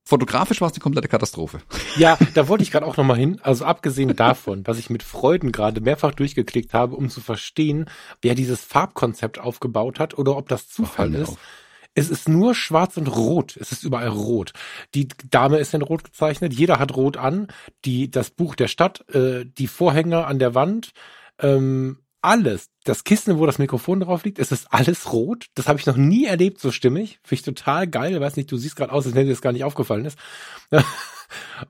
Fotografisch war es die komplette Katastrophe. Ja, da wollte ich gerade auch nochmal hin. Also abgesehen davon, dass ich mit Freuden gerade mehrfach durchgeklickt habe, um zu verstehen, wer dieses Farbkonzept aufgebaut hat oder ob das Zufall ist. Auf. Es ist nur schwarz und rot. Es ist überall rot. Die Dame ist in rot gezeichnet. Jeder hat rot an. Die, das Buch der Stadt, äh, die Vorhänge an der Wand, ähm, alles, das Kissen, wo das Mikrofon drauf liegt, es ist alles rot. Das habe ich noch nie erlebt, so stimmig. Finde ich total geil. Ich weiß nicht, du siehst gerade aus, als wenn dir das gar nicht aufgefallen ist.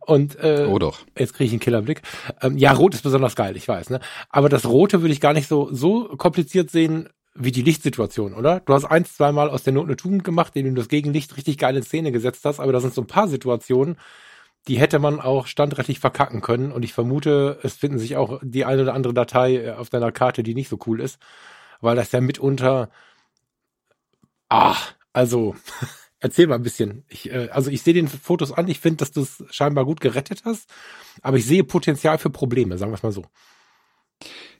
Und äh, oh doch. jetzt kriege ich einen Killerblick. Ähm, ja, rot ist besonders geil, ich weiß. Ne? Aber das Rote würde ich gar nicht so so kompliziert sehen wie die Lichtsituation, oder? Du hast eins, zweimal aus der Not eine Tugend gemacht, indem du das Gegenlicht richtig geil in Szene gesetzt hast. Aber da sind so ein paar Situationen, die hätte man auch standrechtlich verkacken können. Und ich vermute, es finden sich auch die eine oder andere Datei äh, auf deiner Karte, die nicht so cool ist, weil das ja mitunter, ah, also, erzähl mal ein bisschen. Ich, äh, also ich sehe den Fotos an, ich finde, dass du es scheinbar gut gerettet hast, aber ich sehe Potenzial für Probleme, sagen wir es mal so.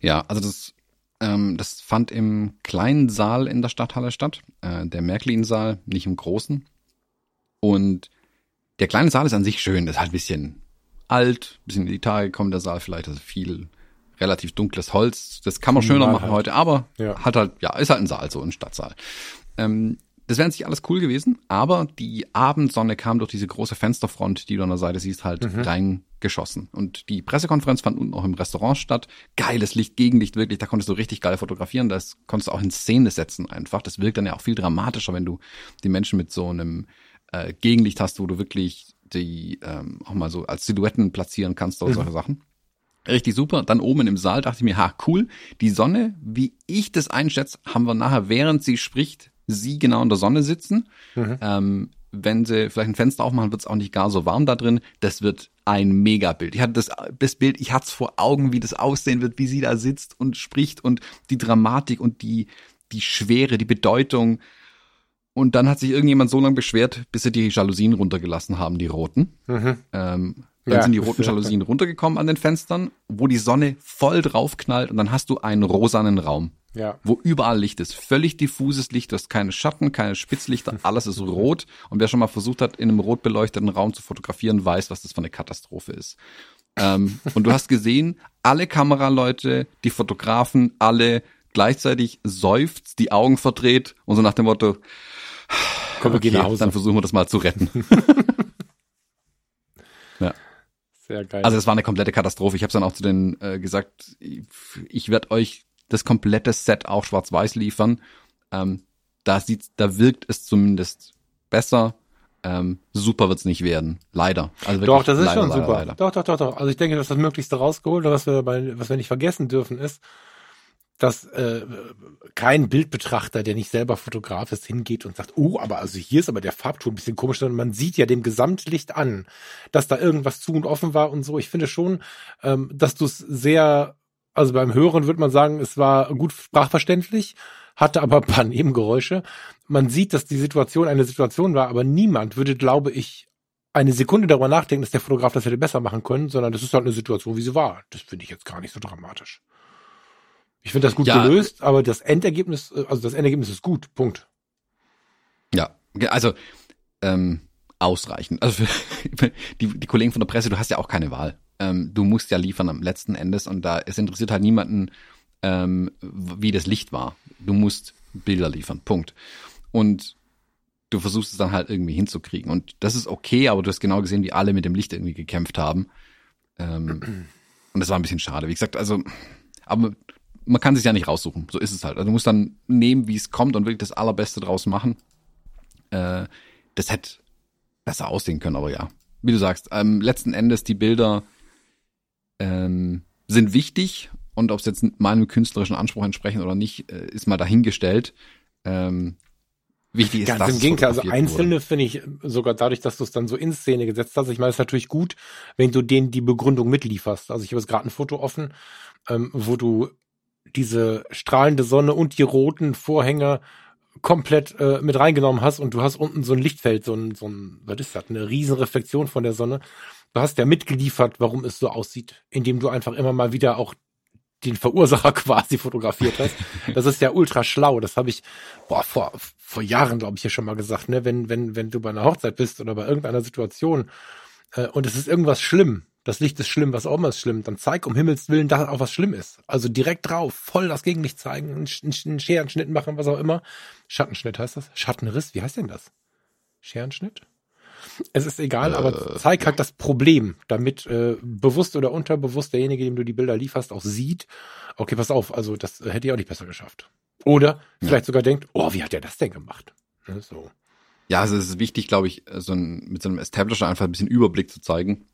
Ja, also das, ähm, das fand im kleinen Saal in der Stadthalle statt, äh, der Märklin-Saal, nicht im großen. Und der kleine Saal ist an sich schön, ist halt ein bisschen alt, ein bisschen in die Tage gekommen, der Saal vielleicht, also viel relativ dunkles Holz. Das kann man schöner machen halt. heute, aber ja. hat halt, ja, ist halt ein Saal, so ein Stadtsaal. Ähm, das wäre an sich alles cool gewesen, aber die Abendsonne kam durch diese große Fensterfront, die du an der Seite siehst, halt mhm. reingeschossen. Und die Pressekonferenz fand unten auch im Restaurant statt. Geiles Licht, Gegenlicht, wirklich, da konntest du richtig geil fotografieren. Das konntest du auch in Szene setzen einfach. Das wirkt dann ja auch viel dramatischer, wenn du die Menschen mit so einem äh, Gegenlicht hast, wo du wirklich die ähm, auch mal so als Silhouetten platzieren kannst oder mhm. solche Sachen. Richtig super. Dann oben im Saal dachte ich mir, ha, cool. Die Sonne, wie ich das einschätze, haben wir nachher, während sie spricht, sie genau in der Sonne sitzen. Mhm. Ähm, wenn sie vielleicht ein Fenster aufmachen, wird es auch nicht gar so warm da drin. Das wird ein Megabild. Ich hatte das, das Bild, ich hatte es vor Augen, wie das aussehen wird, wie sie da sitzt und spricht und die Dramatik und die, die Schwere, die Bedeutung und dann hat sich irgendjemand so lange beschwert, bis sie die Jalousien runtergelassen haben, die roten. Mhm. Ähm, dann ja, sind die roten Jalousien runtergekommen an den Fenstern, wo die Sonne voll drauf knallt und dann hast du einen rosanen Raum. Ja. Wo überall Licht ist. Völlig diffuses Licht. Du hast keine Schatten, keine Spitzlichter. Alles ist rot. Und wer schon mal versucht hat, in einem rot beleuchteten Raum zu fotografieren, weiß, was das für eine Katastrophe ist. ähm, und du hast gesehen, alle Kameraleute, die Fotografen, alle gleichzeitig seufzt, die Augen verdreht und so nach dem Motto, Komm, wir okay, gehen nach Hause. Dann versuchen wir das mal zu retten. ja. Sehr geil. Also es war eine komplette Katastrophe. Ich habe dann auch zu denen äh, gesagt, ich, werde euch das komplette Set auch schwarz-weiß liefern. Ähm, da sieht, da wirkt es zumindest besser. Ähm, super wird's nicht werden, leider. Also doch, das ist leider, schon super. Leider. Doch, doch, doch, doch. Also ich denke, dass das Möglichste rausgeholt, was wir, bei, was wir nicht vergessen dürfen, ist, dass äh, kein Bildbetrachter, der nicht selber Fotograf ist, hingeht und sagt, oh, aber also hier ist aber der Farbton ein bisschen komisch, sondern man sieht ja dem Gesamtlicht an, dass da irgendwas zu und offen war und so. Ich finde schon, ähm, dass du es sehr, also beim Hören würde man sagen, es war gut sprachverständlich, hatte aber ein paar Nebengeräusche. Man sieht, dass die Situation eine Situation war, aber niemand würde, glaube ich, eine Sekunde darüber nachdenken, dass der Fotograf das hätte besser machen können, sondern das ist halt eine Situation, wie sie war. Das finde ich jetzt gar nicht so dramatisch. Ich finde das gut ja, gelöst, aber das Endergebnis, äh, also das Endergebnis ist gut. Punkt. Ja, also ähm, ausreichend. Also für die, die Kollegen von der Presse, du hast ja auch keine Wahl. Ähm, du musst ja liefern am letzten Endes und da es interessiert halt niemanden, ähm, wie das Licht war. Du musst Bilder liefern. Punkt. Und du versuchst es dann halt irgendwie hinzukriegen. Und das ist okay, aber du hast genau gesehen, wie alle mit dem Licht irgendwie gekämpft haben. Ähm, und das war ein bisschen schade. Wie gesagt, also, aber man kann sich ja nicht raussuchen. So ist es halt. Also du musst dann nehmen, wie es kommt und wirklich das Allerbeste draus machen. Äh, das hätte besser aussehen können, aber ja. Wie du sagst, ähm, letzten Endes die Bilder ähm, sind wichtig und ob es jetzt meinem künstlerischen Anspruch entsprechen oder nicht, äh, ist mal dahingestellt. Ähm, wichtig ist Ganz das. Im Gegenteil, also einzelne finde ich sogar dadurch, dass du es dann so in Szene gesetzt hast. Ich meine, es ist natürlich gut, wenn du denen die Begründung mitlieferst. Also ich habe jetzt gerade ein Foto offen, ähm, wo du diese strahlende Sonne und die roten Vorhänge komplett äh, mit reingenommen hast und du hast unten so ein Lichtfeld, so ein, so ein, was ist das, eine riesen Reflexion von der Sonne. Du hast ja mitgeliefert, warum es so aussieht, indem du einfach immer mal wieder auch den Verursacher quasi fotografiert hast. Das ist ja ultra schlau. Das habe ich boah, vor, vor Jahren, glaube ich, ja schon mal gesagt. Ne? Wenn, wenn, wenn du bei einer Hochzeit bist oder bei irgendeiner Situation äh, und es ist irgendwas schlimm, das Licht ist schlimm, was auch immer ist schlimm, dann zeig um Himmels Willen, dass auch was schlimm ist. Also direkt drauf, voll das Gegenlicht zeigen, einen, einen Scherenschnitt machen, was auch immer. Schattenschnitt heißt das? Schattenriss, wie heißt denn das? Scherenschnitt? Es ist egal, äh, aber zeig halt das Problem, damit äh, bewusst oder unterbewusst derjenige, dem du die Bilder lieferst, auch sieht, okay, pass auf, also das hätte ich auch nicht besser geschafft. Oder vielleicht ja. sogar denkt, oh, wie hat er das denn gemacht? Ne, so. Ja, also es ist wichtig, glaube ich, so ein, mit so einem Establisher einfach ein bisschen Überblick zu zeigen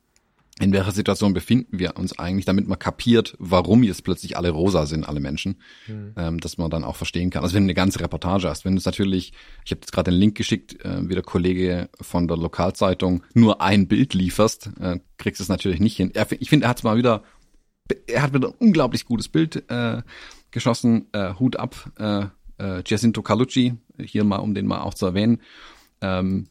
in welcher Situation befinden wir uns eigentlich, damit man kapiert, warum jetzt plötzlich alle rosa sind, alle Menschen, mhm. ähm, dass man dann auch verstehen kann. Also wenn du eine ganze Reportage hast, wenn du es natürlich, ich habe jetzt gerade den Link geschickt, äh, wie der Kollege von der Lokalzeitung nur ein Bild lieferst, äh, kriegst du es natürlich nicht hin. Er, ich finde, er hat mal wieder, er hat wieder ein unglaublich gutes Bild äh, geschossen, äh, Hut ab, äh, äh, Giacinto Calucci, hier mal, um den mal auch zu erwähnen. Ähm,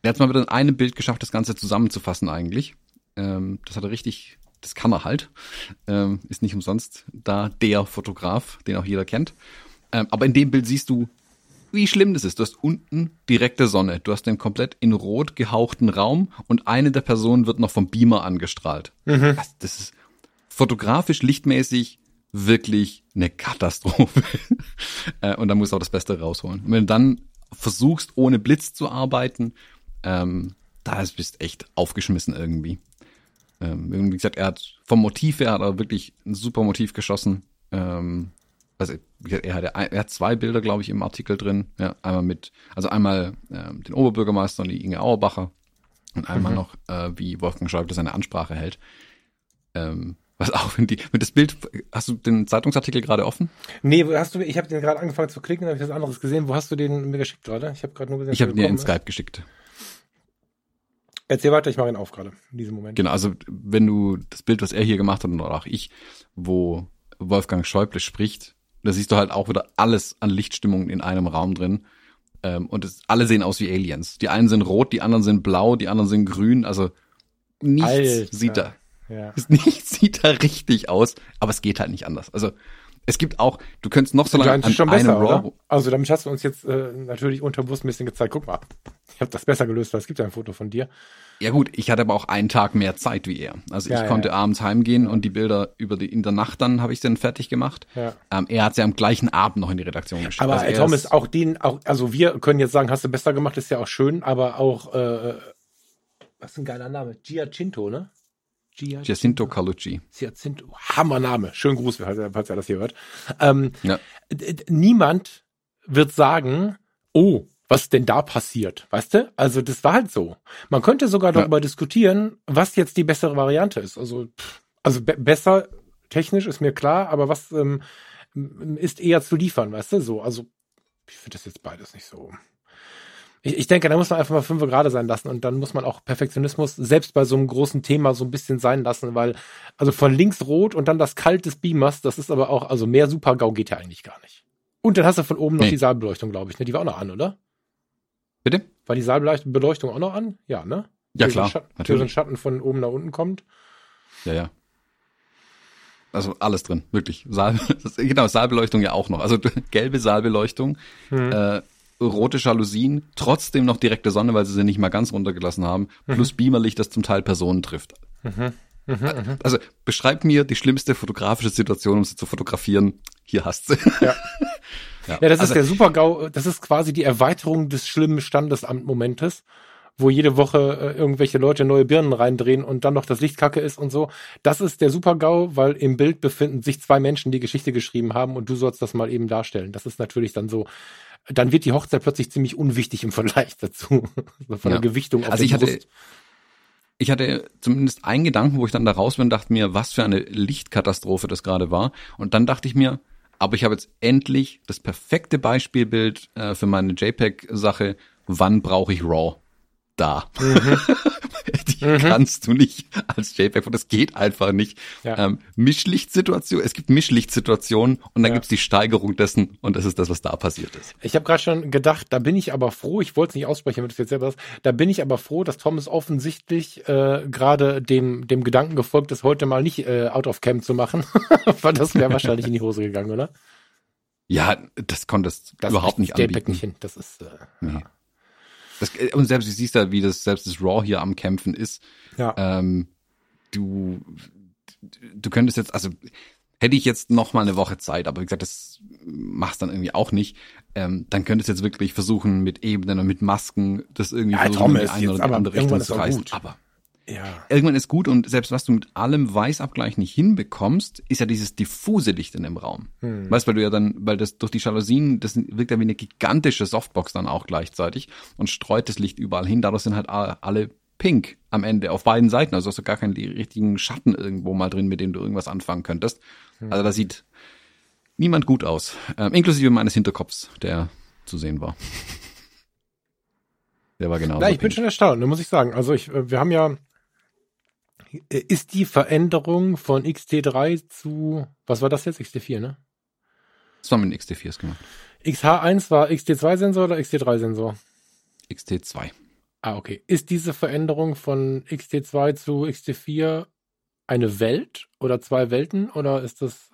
er hat mal wieder in einem Bild geschafft, das Ganze zusammenzufassen eigentlich. Ähm, das hat er richtig, das kann er halt. Ähm, ist nicht umsonst da der Fotograf, den auch jeder kennt. Ähm, aber in dem Bild siehst du, wie schlimm das ist. Du hast unten direkte Sonne. Du hast den komplett in rot gehauchten Raum und eine der Personen wird noch vom Beamer angestrahlt. Mhm. Das, das ist fotografisch, lichtmäßig wirklich eine Katastrophe. äh, und da musst du auch das Beste rausholen. Und wenn du dann versuchst, ohne Blitz zu arbeiten, ähm, da bist du echt aufgeschmissen irgendwie. Ähm, wie gesagt, er hat vom Motiv her hat er wirklich ein super Motiv geschossen. Ähm, also er hat, er hat zwei Bilder, glaube ich, im Artikel drin. Ja, einmal mit, also einmal ähm, den Oberbürgermeister und die Inge Auerbacher und einmal mhm. noch, äh, wie Wolfgang Schäuble seine Ansprache hält. Ähm, was auch wenn die mit das Bild hast du den Zeitungsartikel gerade offen? Nee, hast du ich habe den gerade angefangen zu klicken, habe ich das anderes gesehen. Wo hast du den mir geschickt gerade? Ich habe gerade nur gesehen, ich habe dir in Skype geschickt. Erzähl weiter, ich mache ihn auf gerade in diesem Moment. Genau, also wenn du das Bild, was er hier gemacht hat oder auch ich, wo Wolfgang Schäuble spricht, da siehst du halt auch wieder alles an Lichtstimmungen in einem Raum drin. Ähm, und es, alle sehen aus wie Aliens. Die einen sind rot, die anderen sind blau, die anderen sind grün. Also nichts Alter. sieht da, ja. nichts sieht da richtig aus. Aber es geht halt nicht anders. Also es gibt auch, du könntest noch so lange an schon besser, einem Raw. Also damit hast du uns jetzt äh, natürlich unterbewusst ein bisschen gezeigt. Guck mal, ich habe das besser gelöst, weil es gibt ja ein Foto von dir. Ja gut, ich hatte aber auch einen Tag mehr Zeit wie er. Also ja, ich ja, konnte ja. abends heimgehen und die Bilder über die in der Nacht dann habe ich dann fertig gemacht. Ja. Ähm, er hat sie am gleichen Abend noch in die Redaktion geschickt. Aber also Thomas, auch den, auch also wir können jetzt sagen, hast du besser gemacht, ist ja auch schön, aber auch äh, was ist ein geiler Name, Giacinto, ne? Giacinto, Giacinto Calucci. Giacinto, Hammername. Schönen Gruß, falls er, falls er das hier hört. Ähm, ja. Niemand wird sagen, oh, was denn da passiert, weißt du? Also das war halt so. Man könnte sogar darüber ja. diskutieren, was jetzt die bessere Variante ist. Also, also be besser technisch ist mir klar, aber was ähm, ist eher zu liefern, weißt du, so. Also, ich finde das jetzt beides nicht so. Ich, ich denke, da muss man einfach mal fünf gerade sein lassen und dann muss man auch Perfektionismus selbst bei so einem großen Thema so ein bisschen sein lassen, weil, also von links rot und dann das Kalt des Beamers, das ist aber auch, also mehr Super-GAU geht ja eigentlich gar nicht. Und dann hast du von oben noch Nee. die Saalbeleuchtung, glaube ich, ne? Die war auch noch an, oder? Bitte? War die Saalbeleuchtung auch noch an? Ja, ne? Ja, Für klar, Schatten, Für so natürlich. einen Schatten von oben nach unten kommt. Ja, ja. Also alles drin, wirklich. Saal, genau, Saalbeleuchtung ja auch noch. Also gelbe Saalbeleuchtung, Hm. äh, rote Jalousien, trotzdem noch direkte Sonne, weil sie sie nicht mal ganz runtergelassen haben, Mhm. plus Beamerlicht, das zum Teil Personen trifft. Also beschreib mir die schlimmste fotografische Situation, um sie zu fotografieren. Hier hast du. Ja. ja. Ja, das also, ist der Super-GAU, das ist quasi die Erweiterung des schlimmen Standesamtmomentes, wo jede Woche äh, irgendwelche Leute neue Birnen reindrehen und dann noch das Licht kacke ist und so. Das ist der Super-GAU, weil im Bild befinden sich zwei Menschen, die Geschichte geschrieben haben und du sollst das mal eben darstellen. Das ist natürlich dann so, dann wird die Hochzeit plötzlich ziemlich unwichtig im Vergleich dazu. Von Ja. der Gewichtung auf Also ich hatte, Brust. ich hatte zumindest einen Gedanken, wo ich dann da raus bin und dachte mir, was für eine Lichtkatastrophe das gerade war. Und dann dachte ich mir, aber ich habe jetzt endlich das perfekte Beispielbild äh, für meine JPEG-Sache. Wann brauche ich RAW? Da. Mhm. Die kannst du nicht als JPEG, das geht einfach nicht. Ja. Ähm, Mischlichtsituation, es gibt Mischlichtsituationen und dann Ja. gibt's die Steigerung dessen und das ist das, was da passiert ist. Ich habe gerade schon gedacht, da bin ich aber froh, ich wollte es nicht aussprechen, wenn du es jetzt selber hast, da bin ich aber froh, dass Thomas offensichtlich äh, gerade dem, dem Gedanken gefolgt ist, heute mal nicht äh, out of cam zu machen, weil das wäre wahrscheinlich in die Hose gegangen, oder? Ja, das konntest Das überhaupt nicht JPEG anbieten. nicht hin. Das ist äh, Nee. Das, und selbst du siehst ja, wie das selbst das Raw hier am Kämpfen ist. ja. Ähm, du, du könntest jetzt, also hätte ich jetzt noch mal eine Woche Zeit, aber wie gesagt, das machst dann irgendwie auch nicht. Ähm, dann könntest du jetzt wirklich versuchen, mit Ebenen und mit Masken das irgendwie Ja, versuchen, in die eine oder die andere Richtung zu reißen. gut. Aber ja. irgendwann ist gut und selbst was du mit allem Weißabgleich nicht hinbekommst, ist ja dieses diffuse Licht in dem Raum. Hm. Weißt, weil du ja dann, weil das durch die Jalousien, das wirkt ja wie eine gigantische Softbox dann auch gleichzeitig und streut das Licht überall hin. Dadurch sind halt alle pink am Ende auf beiden Seiten. Also hast du gar keinen richtigen Schatten irgendwo mal drin, mit dem du irgendwas anfangen könntest. Also da sieht niemand gut aus. Ähm, inklusive meines Hinterkopfs, der zu sehen war. Der war genau. Na, ich bin schon erstaunt, ne, muss ich sagen. Also ich, äh, wir haben ja, ist die Veränderung von XT3 zu, was war das jetzt? XT4, ne? Das war mit den XT4s gemacht. XH1 war XT2-Sensor oder XT3-Sensor? XT2. Ah, okay. Ist diese Veränderung von XT2 zu XT4 eine Welt oder zwei Welten oder ist das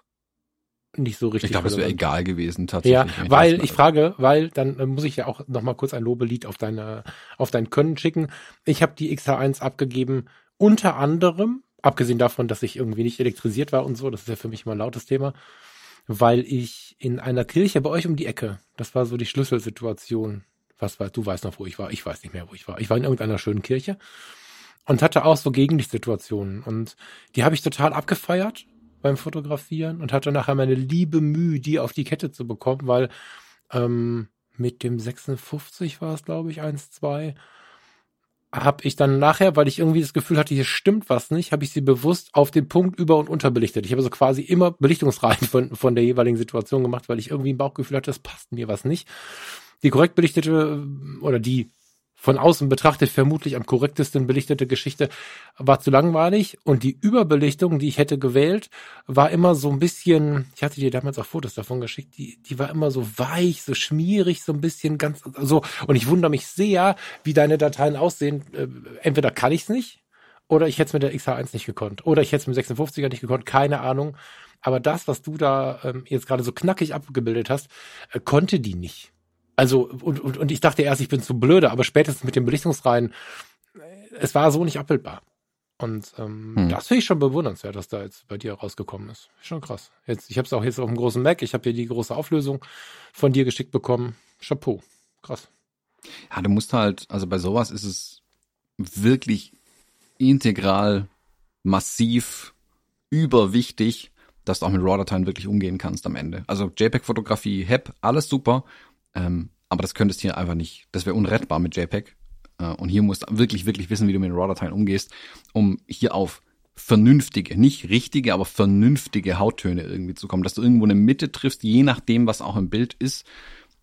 nicht so richtig? Ich glaube, es wäre egal gewesen tatsächlich. Ja, weil ich frage, weil dann äh, muss ich ja auch noch mal kurz ein Lobelied auf deine auf dein Können schicken. Ich habe die XH1 abgegeben unter anderem, abgesehen davon, dass ich irgendwie nicht elektrisiert war und so, das ist ja für mich immer ein lautes Thema, weil ich in einer Kirche bei euch um die Ecke, das war so die Schlüsselsituation. Was war, du weißt noch, wo ich war, ich weiß nicht mehr, wo ich war. Ich war in irgendeiner schönen Kirche und hatte auch so Gegenlichtsituationen und die habe ich total abgefeiert beim Fotografieren und hatte nachher meine liebe Mühe, die auf die Kette zu bekommen, weil ähm, mit dem 56 war es, glaube ich, 1, 2, habe ich dann nachher, weil ich irgendwie das Gefühl hatte, hier stimmt was nicht, habe ich sie bewusst auf den Punkt über- und unterbelichtet. Ich habe so quasi immer Belichtungsreihen von, von der jeweiligen Situation gemacht, weil ich irgendwie ein Bauchgefühl hatte, es passt mir was nicht. Die korrekt belichtete oder die von außen betrachtet vermutlich am korrektesten belichtete Geschichte war zu langweilig und die Überbelichtung, die ich hätte gewählt, war immer so ein bisschen, ich hatte dir damals auch Fotos davon geschickt, die, die war immer so weich, so schmierig, so ein bisschen ganz so und ich wundere mich sehr, wie deine Dateien aussehen. Äh, Entweder kann ich es nicht oder ich hätte es mit der XH1 nicht gekonnt oder ich hätte es mit dem 56er nicht gekonnt, keine Ahnung. Aber das, was du da ähm, jetzt gerade so knackig abgebildet hast, äh, konnte die nicht. Also, und, und, und ich dachte erst, ich bin zu blöde, aber spätestens mit den Belichtungsreihen, es war so nicht abbildbar. Und ähm, Hm. das finde ich schon bewundernswert, dass da jetzt bei dir rausgekommen ist. Schon krass. Jetzt, ich habe es auch jetzt auf dem großen Mac, ich habe hier die große Auflösung von dir geschickt bekommen. Chapeau. Krass. Ja, du musst halt, also bei sowas ist es wirklich integral, massiv, überwichtig, dass du auch mit RAW-Dateien wirklich umgehen kannst am Ende. Also JPEG-Fotografie, HEP, alles super, ähm, aber das könntest hier einfach nicht, das wäre unrettbar mit JPEG. Äh, und hier musst du wirklich, wirklich wissen, wie du mit RAW-Dateien umgehst, um hier auf vernünftige, nicht richtige, aber vernünftige Hauttöne irgendwie zu kommen, dass du irgendwo eine Mitte triffst, je nachdem, was auch im Bild ist,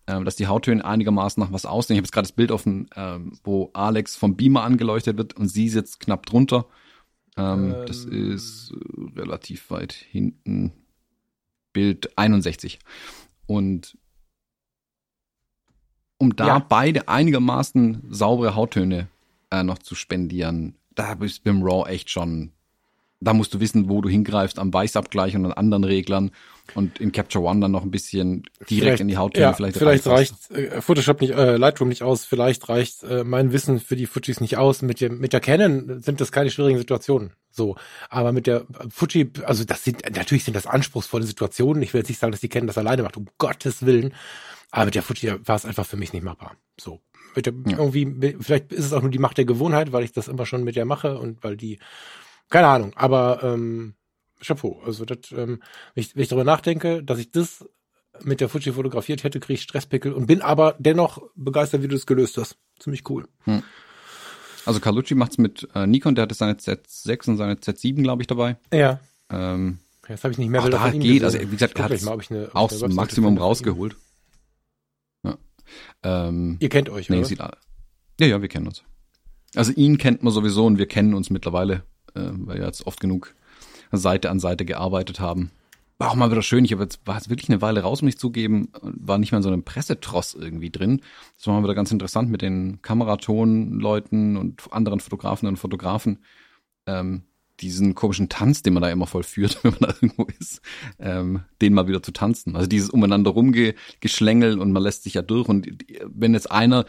äh, dass die Hauttöne einigermaßen nach was aussehen. Ich habe jetzt gerade das Bild offen, äh, wo Alex vom Beamer angeleuchtet wird und sie sitzt knapp drunter. Ähm, ähm. Das ist äh, relativ weit hinten. Bild 61. Und um da ja. beide einigermaßen saubere Hauttöne äh, noch zu spendieren, da bist du beim Raw echt schon da musst du wissen, wo du hingreifst am Weißabgleich und an anderen Reglern und in Capture One dann noch ein bisschen direkt vielleicht, in die Hauttöne ja, vielleicht. Vielleicht reicht äh, Photoshop nicht, äh, Lightroom nicht aus, vielleicht reicht äh, mein Wissen für die Fujis nicht aus. Mit dem, mit der Canon sind das keine schwierigen Situationen. So. Aber mit der Fuji, also das sind, natürlich sind das anspruchsvolle Situationen. Ich will jetzt nicht sagen, dass die Canon das alleine macht, um Gottes Willen. Aber mit der Fuji war es einfach für mich nicht machbar. So. Mit der, ja. irgendwie, vielleicht ist es auch nur die Macht der Gewohnheit, weil ich das immer schon mit der mache und weil die keine Ahnung, aber ähm, Chapeau. Also das, ähm, wenn, ich, wenn ich darüber nachdenke, dass ich das mit der Fuji fotografiert hätte, kriege ich Stresspickel und bin aber dennoch begeistert, wie du das gelöst hast. Ziemlich cool. Hm. Also Carlucci macht's mit äh, Nikon, der hatte seine Z6 und seine Z7, glaube ich, dabei. Ja. Ähm, Jetzt habe ich nicht mehr Bilder da von ihm geht, gesehen. also wie gesagt, er hat mal, eine, auch das Maximum rausgeholt. Ähm, Ihr kennt euch, nee, oder? Sieht, ja, ja, wir kennen uns. Also ihn kennt man sowieso und wir kennen uns mittlerweile äh, weil wir jetzt oft genug Seite an Seite gearbeitet haben. War auch mal wieder schön. Ich habe jetzt, war jetzt wirklich eine Weile raus, muss ich zugeben, war nicht mal in so einem Pressetross irgendwie drin. Das war mal wieder ganz interessant mit den Kameratonleuten und anderen Fotografen und Fotografen. Ähm, diesen komischen Tanz, den man da immer vollführt, wenn man da irgendwo ist, ähm, den mal wieder zu tanzen. Also dieses umeinander rumgeschlängel und man lässt sich ja durch und wenn jetzt einer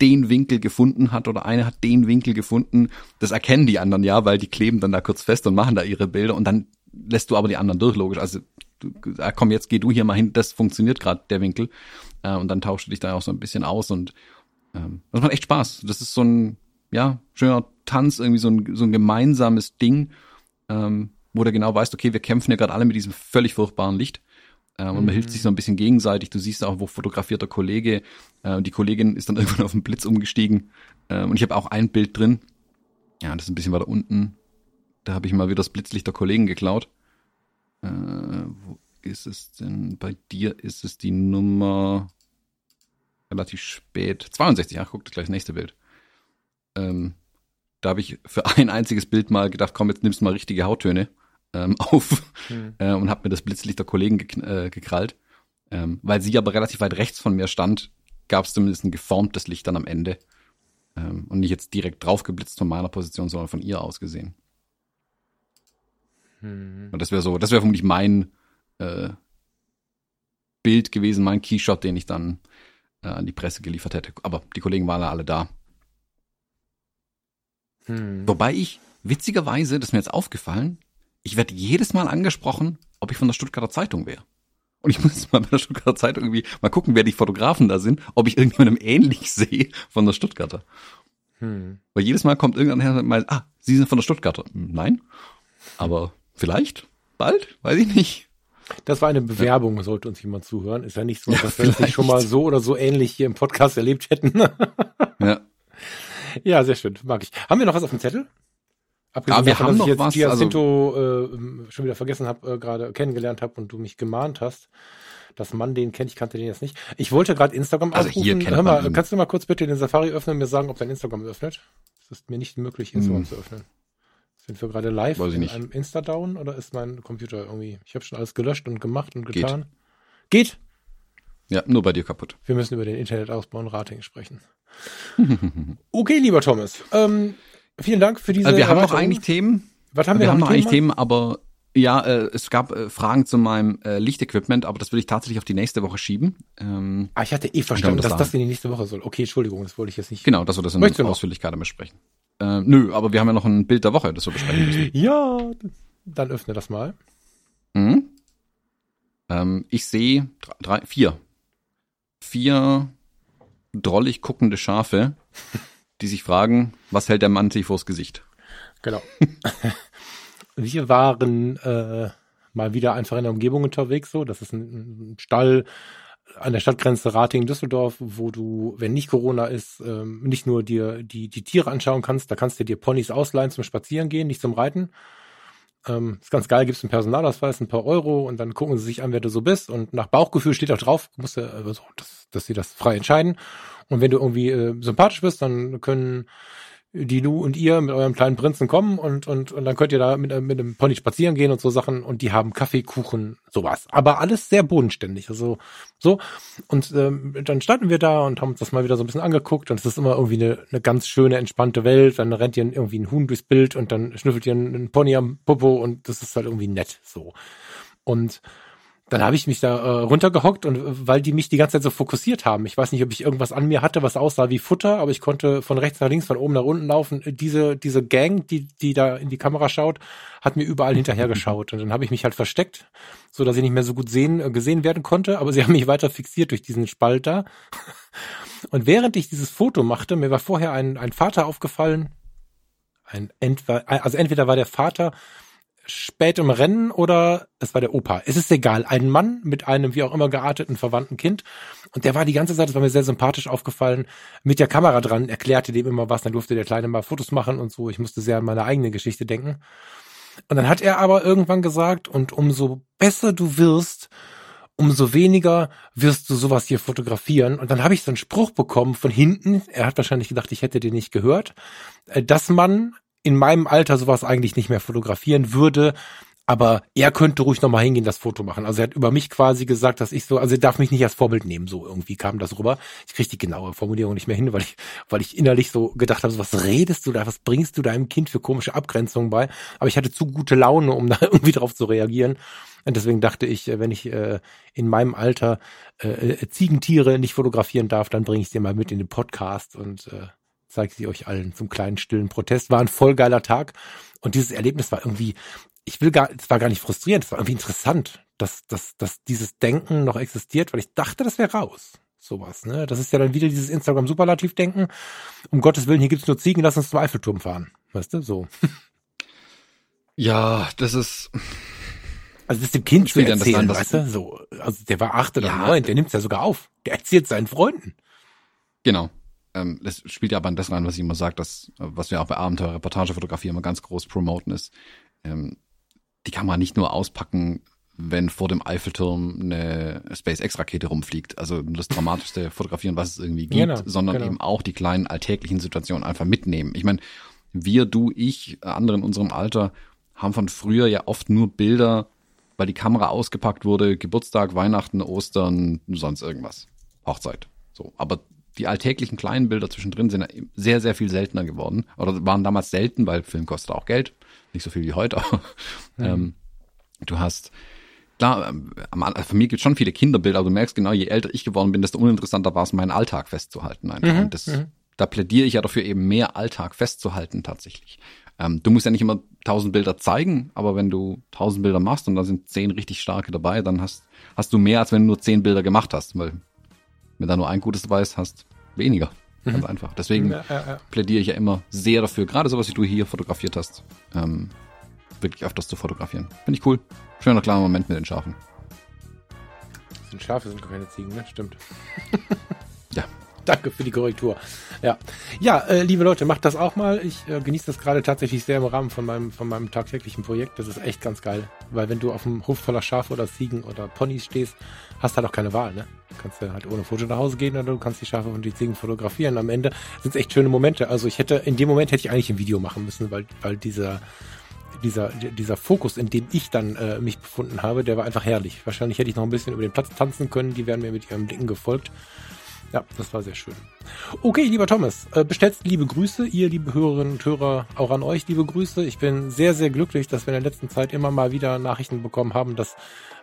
den Winkel gefunden hat oder eine hat den Winkel gefunden. Das erkennen die anderen ja, weil die kleben dann da kurz fest und machen da ihre Bilder und dann lässt du aber die anderen durch, logisch. Also du, ah, komm, jetzt geh du hier mal hin, das funktioniert gerade, der Winkel. Äh, und dann tauschst du dich da auch so ein bisschen aus und ähm, das macht echt Spaß. Das ist so ein, ja, schöner Tanz, irgendwie so ein, so ein gemeinsames Ding, ähm, wo du genau weißt, okay, wir kämpfen ja gerade alle mit diesem völlig furchtbaren Licht. Äh, und man hilft sich so ein bisschen gegenseitig. Du siehst auch, wo fotografiert der Kollege. Äh, die Kollegin ist dann irgendwann auf den Blitz umgestiegen. Äh, und ich habe auch ein Bild drin. Ja, das ist ein bisschen weiter unten. Da habe ich mal wieder das Blitzlicht der Kollegen geklaut. Äh, wo ist es denn? Bei dir ist es die Nummer relativ spät. 62, ach, guck, das gleich das nächste Bild. Ähm, da habe ich für ein einziges Bild mal gedacht, komm, jetzt nimmst du mal richtige Hauttöne ähm, auf hm. äh, und habe mir das Blitzlicht der Kollegen ge äh, gekrallt. Ähm, weil sie aber relativ weit rechts von mir stand, gab es zumindest ein geformtes Licht dann am Ende. Ähm, und nicht jetzt direkt drauf geblitzt von meiner Position, sondern von ihr aus gesehen. Hm. Und das wäre so, das wäre vermutlich mein äh, Bild gewesen, mein Keyshot, den ich dann äh, an die Presse geliefert hätte. Aber die Kollegen waren alle da. Hm. Wobei ich, witzigerweise, das ist mir jetzt aufgefallen, ich werde jedes Mal angesprochen, ob ich von der Stuttgarter Zeitung wäre. Und ich muss mal bei der Stuttgarter Zeitung irgendwie mal gucken, wer die Fotografen da sind, ob ich irgendjemandem ähnlich sehe von der Stuttgarter. Hm. Weil jedes Mal kommt irgendein Herr und meint, ah, Sie sind von der Stuttgarter. Hm, nein, aber vielleicht, bald, weiß ich nicht. Das war eine Bewerbung, sollte uns jemand zuhören. Ist ja nicht so, dass ja, wir das nicht schon mal so oder so ähnlich hier im Podcast erlebt hätten. ja. Ja, sehr schön, mag ich. Haben wir noch was auf dem Zettel? Abgesehen ja, wir davon, haben dass ich jetzt Giacinto also, äh, schon wieder vergessen habe, äh, gerade kennengelernt habe und du mich gemahnt hast, dass man den kennt. Ich kannte den jetzt nicht. Ich wollte gerade Instagram also aufrufen. Hier Hör mal, kannst du mal kurz bitte den Safari öffnen und mir sagen, ob dein Instagram öffnet? Es ist mir nicht möglich, Instagram hm. zu öffnen. Sind wir gerade live Weiß in nicht. einem Insta-Down oder ist mein Computer irgendwie? Ich habe schon alles gelöscht und gemacht und getan. Geht. Geht? Ja, nur bei dir kaputt. Wir müssen über den Internetausbau und Rating sprechen. okay, lieber Thomas. Ähm, Vielen Dank für diese. Also wir haben noch eigentlich Themen. Was haben wir, wir haben noch eigentlich Themen, aber ja, äh, es gab äh, Fragen zu meinem äh, Lichtequipment, aber das will ich tatsächlich auf die nächste Woche schieben. Ähm, ah, ich hatte eh verstanden, das dass das in die nächste Woche soll. Okay, Entschuldigung, das wollte ich jetzt nicht. Genau, dass wir das in Ausführlichkeit besprechen. Äh, nö, aber wir haben ja noch ein Bild der Woche, das wir besprechen müssen. ja, dann öffne das mal. Mhm. Ähm, ich sehe drei, vier. Vier drollig guckende Schafe die sich fragen, was hält der Mann sich vors Gesicht? Genau. Wir waren äh, mal wieder einfach in der Umgebung unterwegs, so. Das ist ein, ein Stall an der Stadtgrenze Rating-Düsseldorf, wo du, wenn nicht Corona ist, ähm, nicht nur dir die, die Tiere anschauen kannst, da kannst du dir Ponys ausleihen zum Spazieren gehen, nicht zum Reiten. Ähm, ist ganz geil, gibst einen Personalausweis, ein paar Euro und dann gucken sie sich an, wer du so bist. Und nach Bauchgefühl steht auch drauf, musst du, also, dass, dass sie das frei entscheiden. Und wenn du irgendwie äh, sympathisch bist, dann können die du und ihr mit eurem kleinen Prinzen kommen und, und, und dann könnt ihr da mit, mit einem Pony spazieren gehen und so Sachen und die haben Kaffee, Kuchen, sowas. Aber alles sehr bodenständig. Also so. Und ähm, dann standen wir da und haben uns das mal wieder so ein bisschen angeguckt und es ist immer irgendwie eine, eine ganz schöne, entspannte Welt. Dann rennt ihr irgendwie ein Huhn durchs Bild und dann schnüffelt ihr einen Pony am Popo und das ist halt irgendwie nett so. Und dann habe ich mich da äh, runtergehockt und äh, weil die mich die ganze Zeit so fokussiert haben. Ich weiß nicht, ob ich irgendwas an mir hatte, was aussah wie Futter, aber ich konnte von rechts nach links, von oben nach unten laufen. Diese diese Gang, die die da in die Kamera schaut, hat mir überall hinterher geschaut und dann habe ich mich halt versteckt, so dass ich nicht mehr so gut sehen äh, gesehen werden konnte, aber sie haben mich weiter fixiert durch diesen Spalt da. Und während ich dieses Foto machte, mir war vorher ein ein Vater aufgefallen, ein entweder also entweder war der Vater spät im Rennen oder es war der Opa. Es ist egal. Ein Mann mit einem wie auch immer gearteten verwandten Kind. Und der war die ganze Zeit, das war mir sehr sympathisch aufgefallen, mit der Kamera dran, erklärte dem immer was. Dann durfte der Kleine mal Fotos machen und so. Ich musste sehr an meine eigene Geschichte denken. Und dann hat er aber irgendwann gesagt, und umso besser du wirst, umso weniger wirst du sowas hier fotografieren. Und dann habe ich so einen Spruch bekommen von hinten. Er hat wahrscheinlich gedacht, ich hätte den nicht gehört, äh, dass man in meinem Alter sowas eigentlich nicht mehr fotografieren würde. Aber er könnte ruhig nochmal hingehen, das Foto machen. Also er hat über mich quasi gesagt, dass ich so, also er darf mich nicht als Vorbild nehmen, so irgendwie kam das rüber. Ich kriege die genaue Formulierung nicht mehr hin, weil ich, weil ich innerlich so gedacht habe, so, was redest du da, was bringst du deinem Kind für komische Abgrenzungen bei? Aber ich hatte zu gute Laune, um da irgendwie drauf zu reagieren. Und deswegen dachte ich, wenn ich äh, in meinem Alter äh, äh Ziegentiere nicht fotografieren darf, dann bringe ich sie mal mit in den Podcast und äh, zeige sie euch allen zum kleinen stillen Protest. War ein voll geiler Tag und dieses Erlebnis war irgendwie, ich will gar, es war gar nicht frustrierend, es war irgendwie interessant, dass, dass, dass dieses Denken noch existiert, weil ich dachte, das wäre raus. Sowas, ne? Das ist ja dann wieder dieses Instagram-Superlativ-Denken. Um Gottes Willen, hier gibt's nur Ziegen, lass uns zum Eiffelturm fahren. Weißt du, so. Ja, das ist. Also das ist dem Kind zu erzählen, weißt du? So, also der war acht oder neun, der nimmt's ja sogar auf. Der erzählt seinen Freunden. Genau ähm, das spielt ja aber an das rein, was ich immer sage, dass, was wir auch bei Abenteuer-Reportagefotografie immer ganz groß promoten ist, ähm, die kann man nicht nur auspacken, wenn vor dem Eiffelturm eine SpaceX-Rakete rumfliegt. Also das dramatischste fotografieren, was es irgendwie gibt, genau, sondern genau. eben auch die kleinen alltäglichen Situationen einfach mitnehmen. Ich meine, wir, du, ich, andere in unserem Alter haben von früher ja oft nur Bilder, weil die Kamera ausgepackt wurde, Geburtstag, Weihnachten, Ostern, sonst irgendwas. Hochzeit. So. Aber die alltäglichen kleinen Bilder zwischendrin sind sehr, sehr viel seltener geworden. Oder waren damals selten, weil Film kostet auch Geld. Nicht so viel wie heute. Mhm. Ähm, du hast, klar, ähm, von mir gibt es schon viele Kinderbilder, aber du merkst genau, je älter ich geworden bin, desto uninteressanter war es, meinen Alltag festzuhalten. Mhm. Und das, mhm. da plädiere ich ja dafür, eben mehr Alltag festzuhalten tatsächlich. Ähm, du musst ja nicht immer tausend Bilder zeigen, aber wenn du tausend Bilder machst und da sind zehn richtig starke dabei, dann hast, hast du mehr, als wenn du nur zehn Bilder gemacht hast, weil wenn da nur ein gutes ist, hast weniger. Ganz mhm. einfach. Deswegen ja, ja, ja. plädiere ich ja immer sehr dafür, gerade sowas, wie du hier fotografiert hast, ähm, wirklich öfters zu fotografieren. Finde ich cool. Schöner kleiner Moment mit den Schafen. Das sind Schafe, sind gar keine Ziegen, ne? Stimmt. ja. Danke für die Korrektur. Ja, ja, äh, liebe Leute, macht das auch mal. Ich äh, genieße das gerade tatsächlich sehr im Rahmen von meinem von meinem tagtäglichen Projekt. Das ist echt ganz geil, weil wenn du auf einem Hof voller Schafe oder Ziegen oder Ponys stehst, hast halt auch keine Wahl, ne? Du kannst ja halt ohne Foto nach Hause gehen oder du kannst die Schafe und die Ziegen fotografieren. Am Ende sind es echt schöne Momente. Also ich hätte in dem Moment hätte ich eigentlich ein Video machen müssen, weil weil dieser dieser, dieser Fokus, in dem ich dann äh, mich befunden habe, der war einfach herrlich. Wahrscheinlich hätte ich noch ein bisschen über den Platz tanzen können, die wären mir mit ihrem Blicken gefolgt. Ja, das war sehr schön. Okay, lieber Thomas, äh, bestellst liebe Grüße, ihr liebe Hörerinnen und Hörer, auch an euch liebe Grüße. Ich bin sehr, sehr glücklich, dass wir in der letzten Zeit immer mal wieder Nachrichten bekommen haben, dass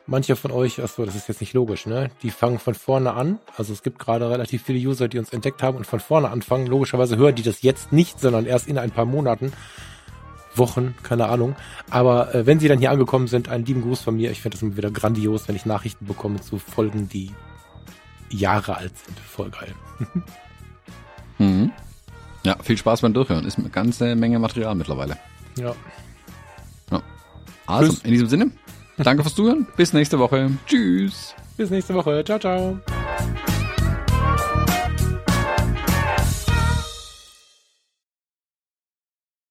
manche von euch, achso, das ist jetzt nicht logisch, ne? Die fangen von vorne an. Also es gibt gerade relativ viele User, die uns entdeckt haben und von vorne anfangen. Logischerweise hören die das jetzt nicht, sondern erst in ein paar Monaten. Wochen, keine Ahnung. Aber äh, wenn sie dann hier angekommen sind, einen lieben Gruß von mir. Ich finde das immer wieder grandios, wenn ich Nachrichten bekomme zu Folgen, die Jahre alt sind. Voll geil. mhm. Ja, viel Spaß beim Durchhören. Ist eine ganze Menge Material mittlerweile. Ja. ja. Also, Tschüss. in diesem Sinne, danke fürs Zuhören. Bis nächste Woche. Tschüss. Bis nächste Woche. Ciao, ciao.